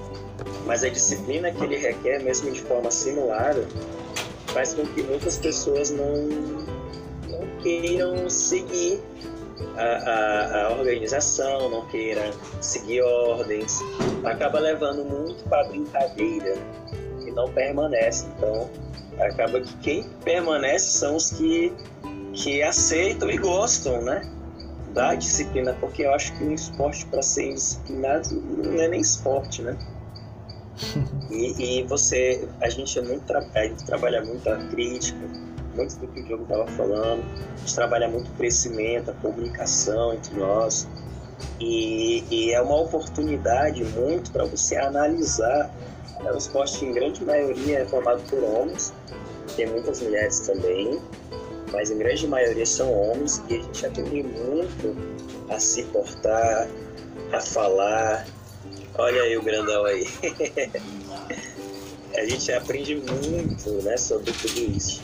Mas a disciplina que ele requer, mesmo de forma simulada, faz com que muitas pessoas não, não queiram seguir a, a, a organização, não queiram seguir ordens. Acaba levando muito para brincadeira e não permanece. Então, acaba que quem permanece são os que, que aceitam e gostam, né? Da disciplina, porque eu acho que um esporte para ser disciplinado não é nem esporte, né? E, e você, a gente, é muito a gente trabalha muito a crítica, muito do que o Diogo estava falando, a gente trabalha muito o crescimento, a comunicação entre nós, e, e é uma oportunidade muito para você analisar. É um esporte, em grande maioria, é formado por homens, tem muitas mulheres também, mas em grande maioria são homens e a gente aprende muito a se portar, a falar. Olha aí o grandão aí. a gente aprende muito né, sobre tudo isso.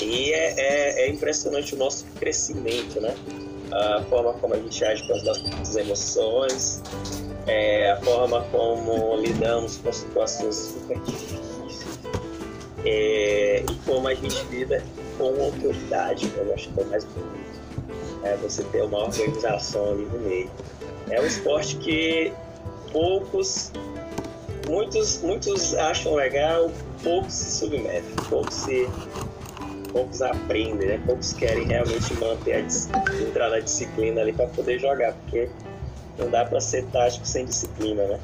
E é, é, é, impressionante o nosso crescimento, né? A forma como a gente age com as nossas emoções, é, a forma como lidamos com situações super difíceis é, e como a gente lida com autoridade, eu acho que é mais bonito. É você ter uma organização ali no meio. É um esporte que poucos, muitos, muitos acham legal, poucos se submetem, poucos se poucos aprendem, né? Poucos querem realmente manter a entrar na disciplina ali para poder jogar, porque não dá para ser tático sem disciplina, né?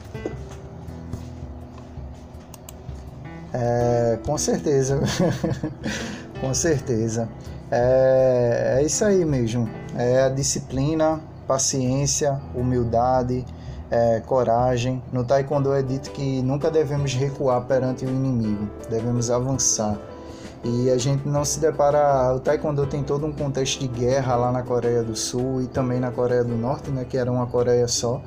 É, com certeza. Com certeza. É, é isso aí mesmo. É a disciplina, paciência, humildade, é, coragem. No Taekwondo é dito que nunca devemos recuar perante o inimigo, devemos avançar. E a gente não se depara. O Taekwondo tem todo um contexto de guerra lá na Coreia do Sul e também na Coreia do Norte, né, que era uma Coreia só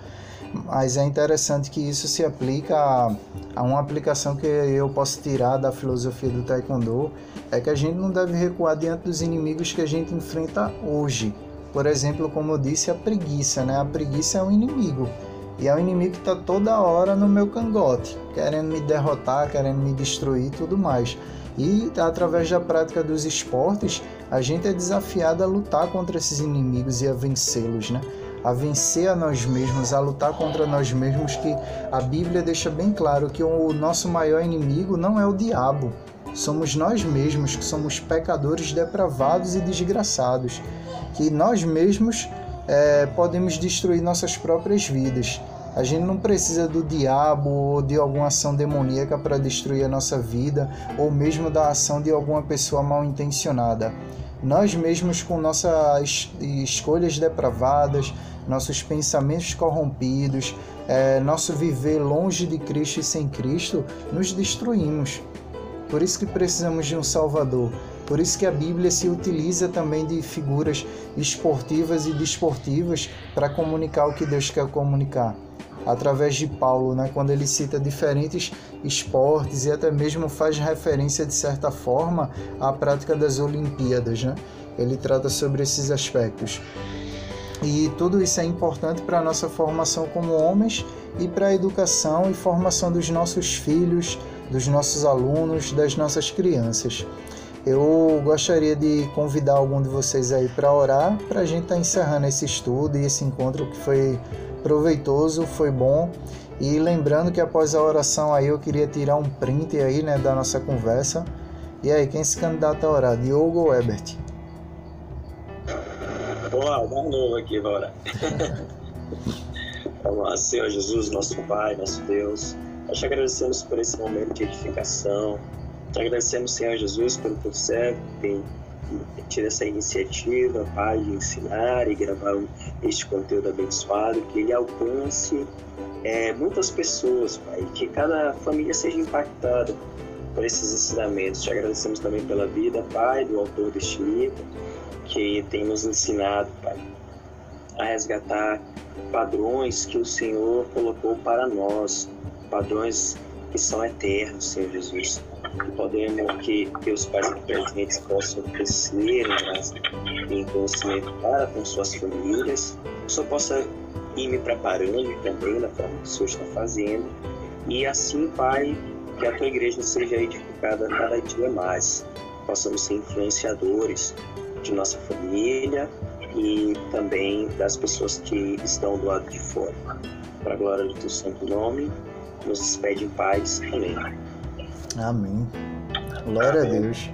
mas é interessante que isso se aplica a, a, uma aplicação que eu posso tirar da filosofia do Taekwondo é que a gente não deve recuar diante dos inimigos que a gente enfrenta hoje. Por exemplo, como eu disse, a preguiça, né? A preguiça é um inimigo e é um inimigo que está toda hora no meu cangote, querendo me derrotar, querendo me destruir, tudo mais. E através da prática dos esportes, a gente é desafiado a lutar contra esses inimigos e a vencê-los, né? A vencer a nós mesmos, a lutar contra nós mesmos, que a Bíblia deixa bem claro que o nosso maior inimigo não é o diabo, somos nós mesmos que somos pecadores depravados e desgraçados, que nós mesmos é, podemos destruir nossas próprias vidas. A gente não precisa do diabo ou de alguma ação demoníaca para destruir a nossa vida, ou mesmo da ação de alguma pessoa mal intencionada. Nós mesmos, com nossas escolhas depravadas, nossos pensamentos corrompidos, é, nosso viver longe de Cristo e sem Cristo, nos destruímos. Por isso que precisamos de um Salvador. Por isso que a Bíblia se utiliza também de figuras esportivas e desportivas para comunicar o que Deus quer comunicar através de Paulo, né, quando ele cita diferentes esportes e até mesmo faz referência de certa forma à prática das Olimpíadas, né? Ele trata sobre esses aspectos. E tudo isso é importante para a nossa formação como homens e para a educação e formação dos nossos filhos, dos nossos alunos, das nossas crianças. Eu gostaria de convidar algum de vocês aí para orar, para a gente estar tá encerrando esse estudo e esse encontro que foi proveitoso, foi bom. E lembrando que após a oração aí eu queria tirar um print aí, né, da nossa conversa. E aí, quem se candidata a orar? Diogo ou Ebert? Boa, dá um novo aqui, bora. Vamos lá, Senhor Jesus, nosso Pai, nosso Deus. Nós te agradecemos por esse momento de edificação. Te agradecemos, Senhor Jesus, pelo teu servo que tem tido essa iniciativa, Pai, de ensinar e gravar este conteúdo abençoado, que ele alcance é, muitas pessoas, Pai, que cada família seja impactada por esses ensinamentos. Te agradecemos também pela vida, Pai, do autor deste livro, que tem nos ensinado, Pai, a resgatar padrões que o Senhor colocou para nós, padrões que são eternos, Senhor Jesus. Que podemos que, os pais presentes possam crescer em conhecimento para com suas famílias, só possa ir me preparando também da forma que o Senhor está fazendo, e assim, Pai, que a tua igreja seja edificada cada dia mais, possamos ser influenciadores de nossa família e também das pessoas que estão do lado de fora. Para a glória do teu santo nome, nos despede em paz. Amém. Amém. Glória Amém. a Deus.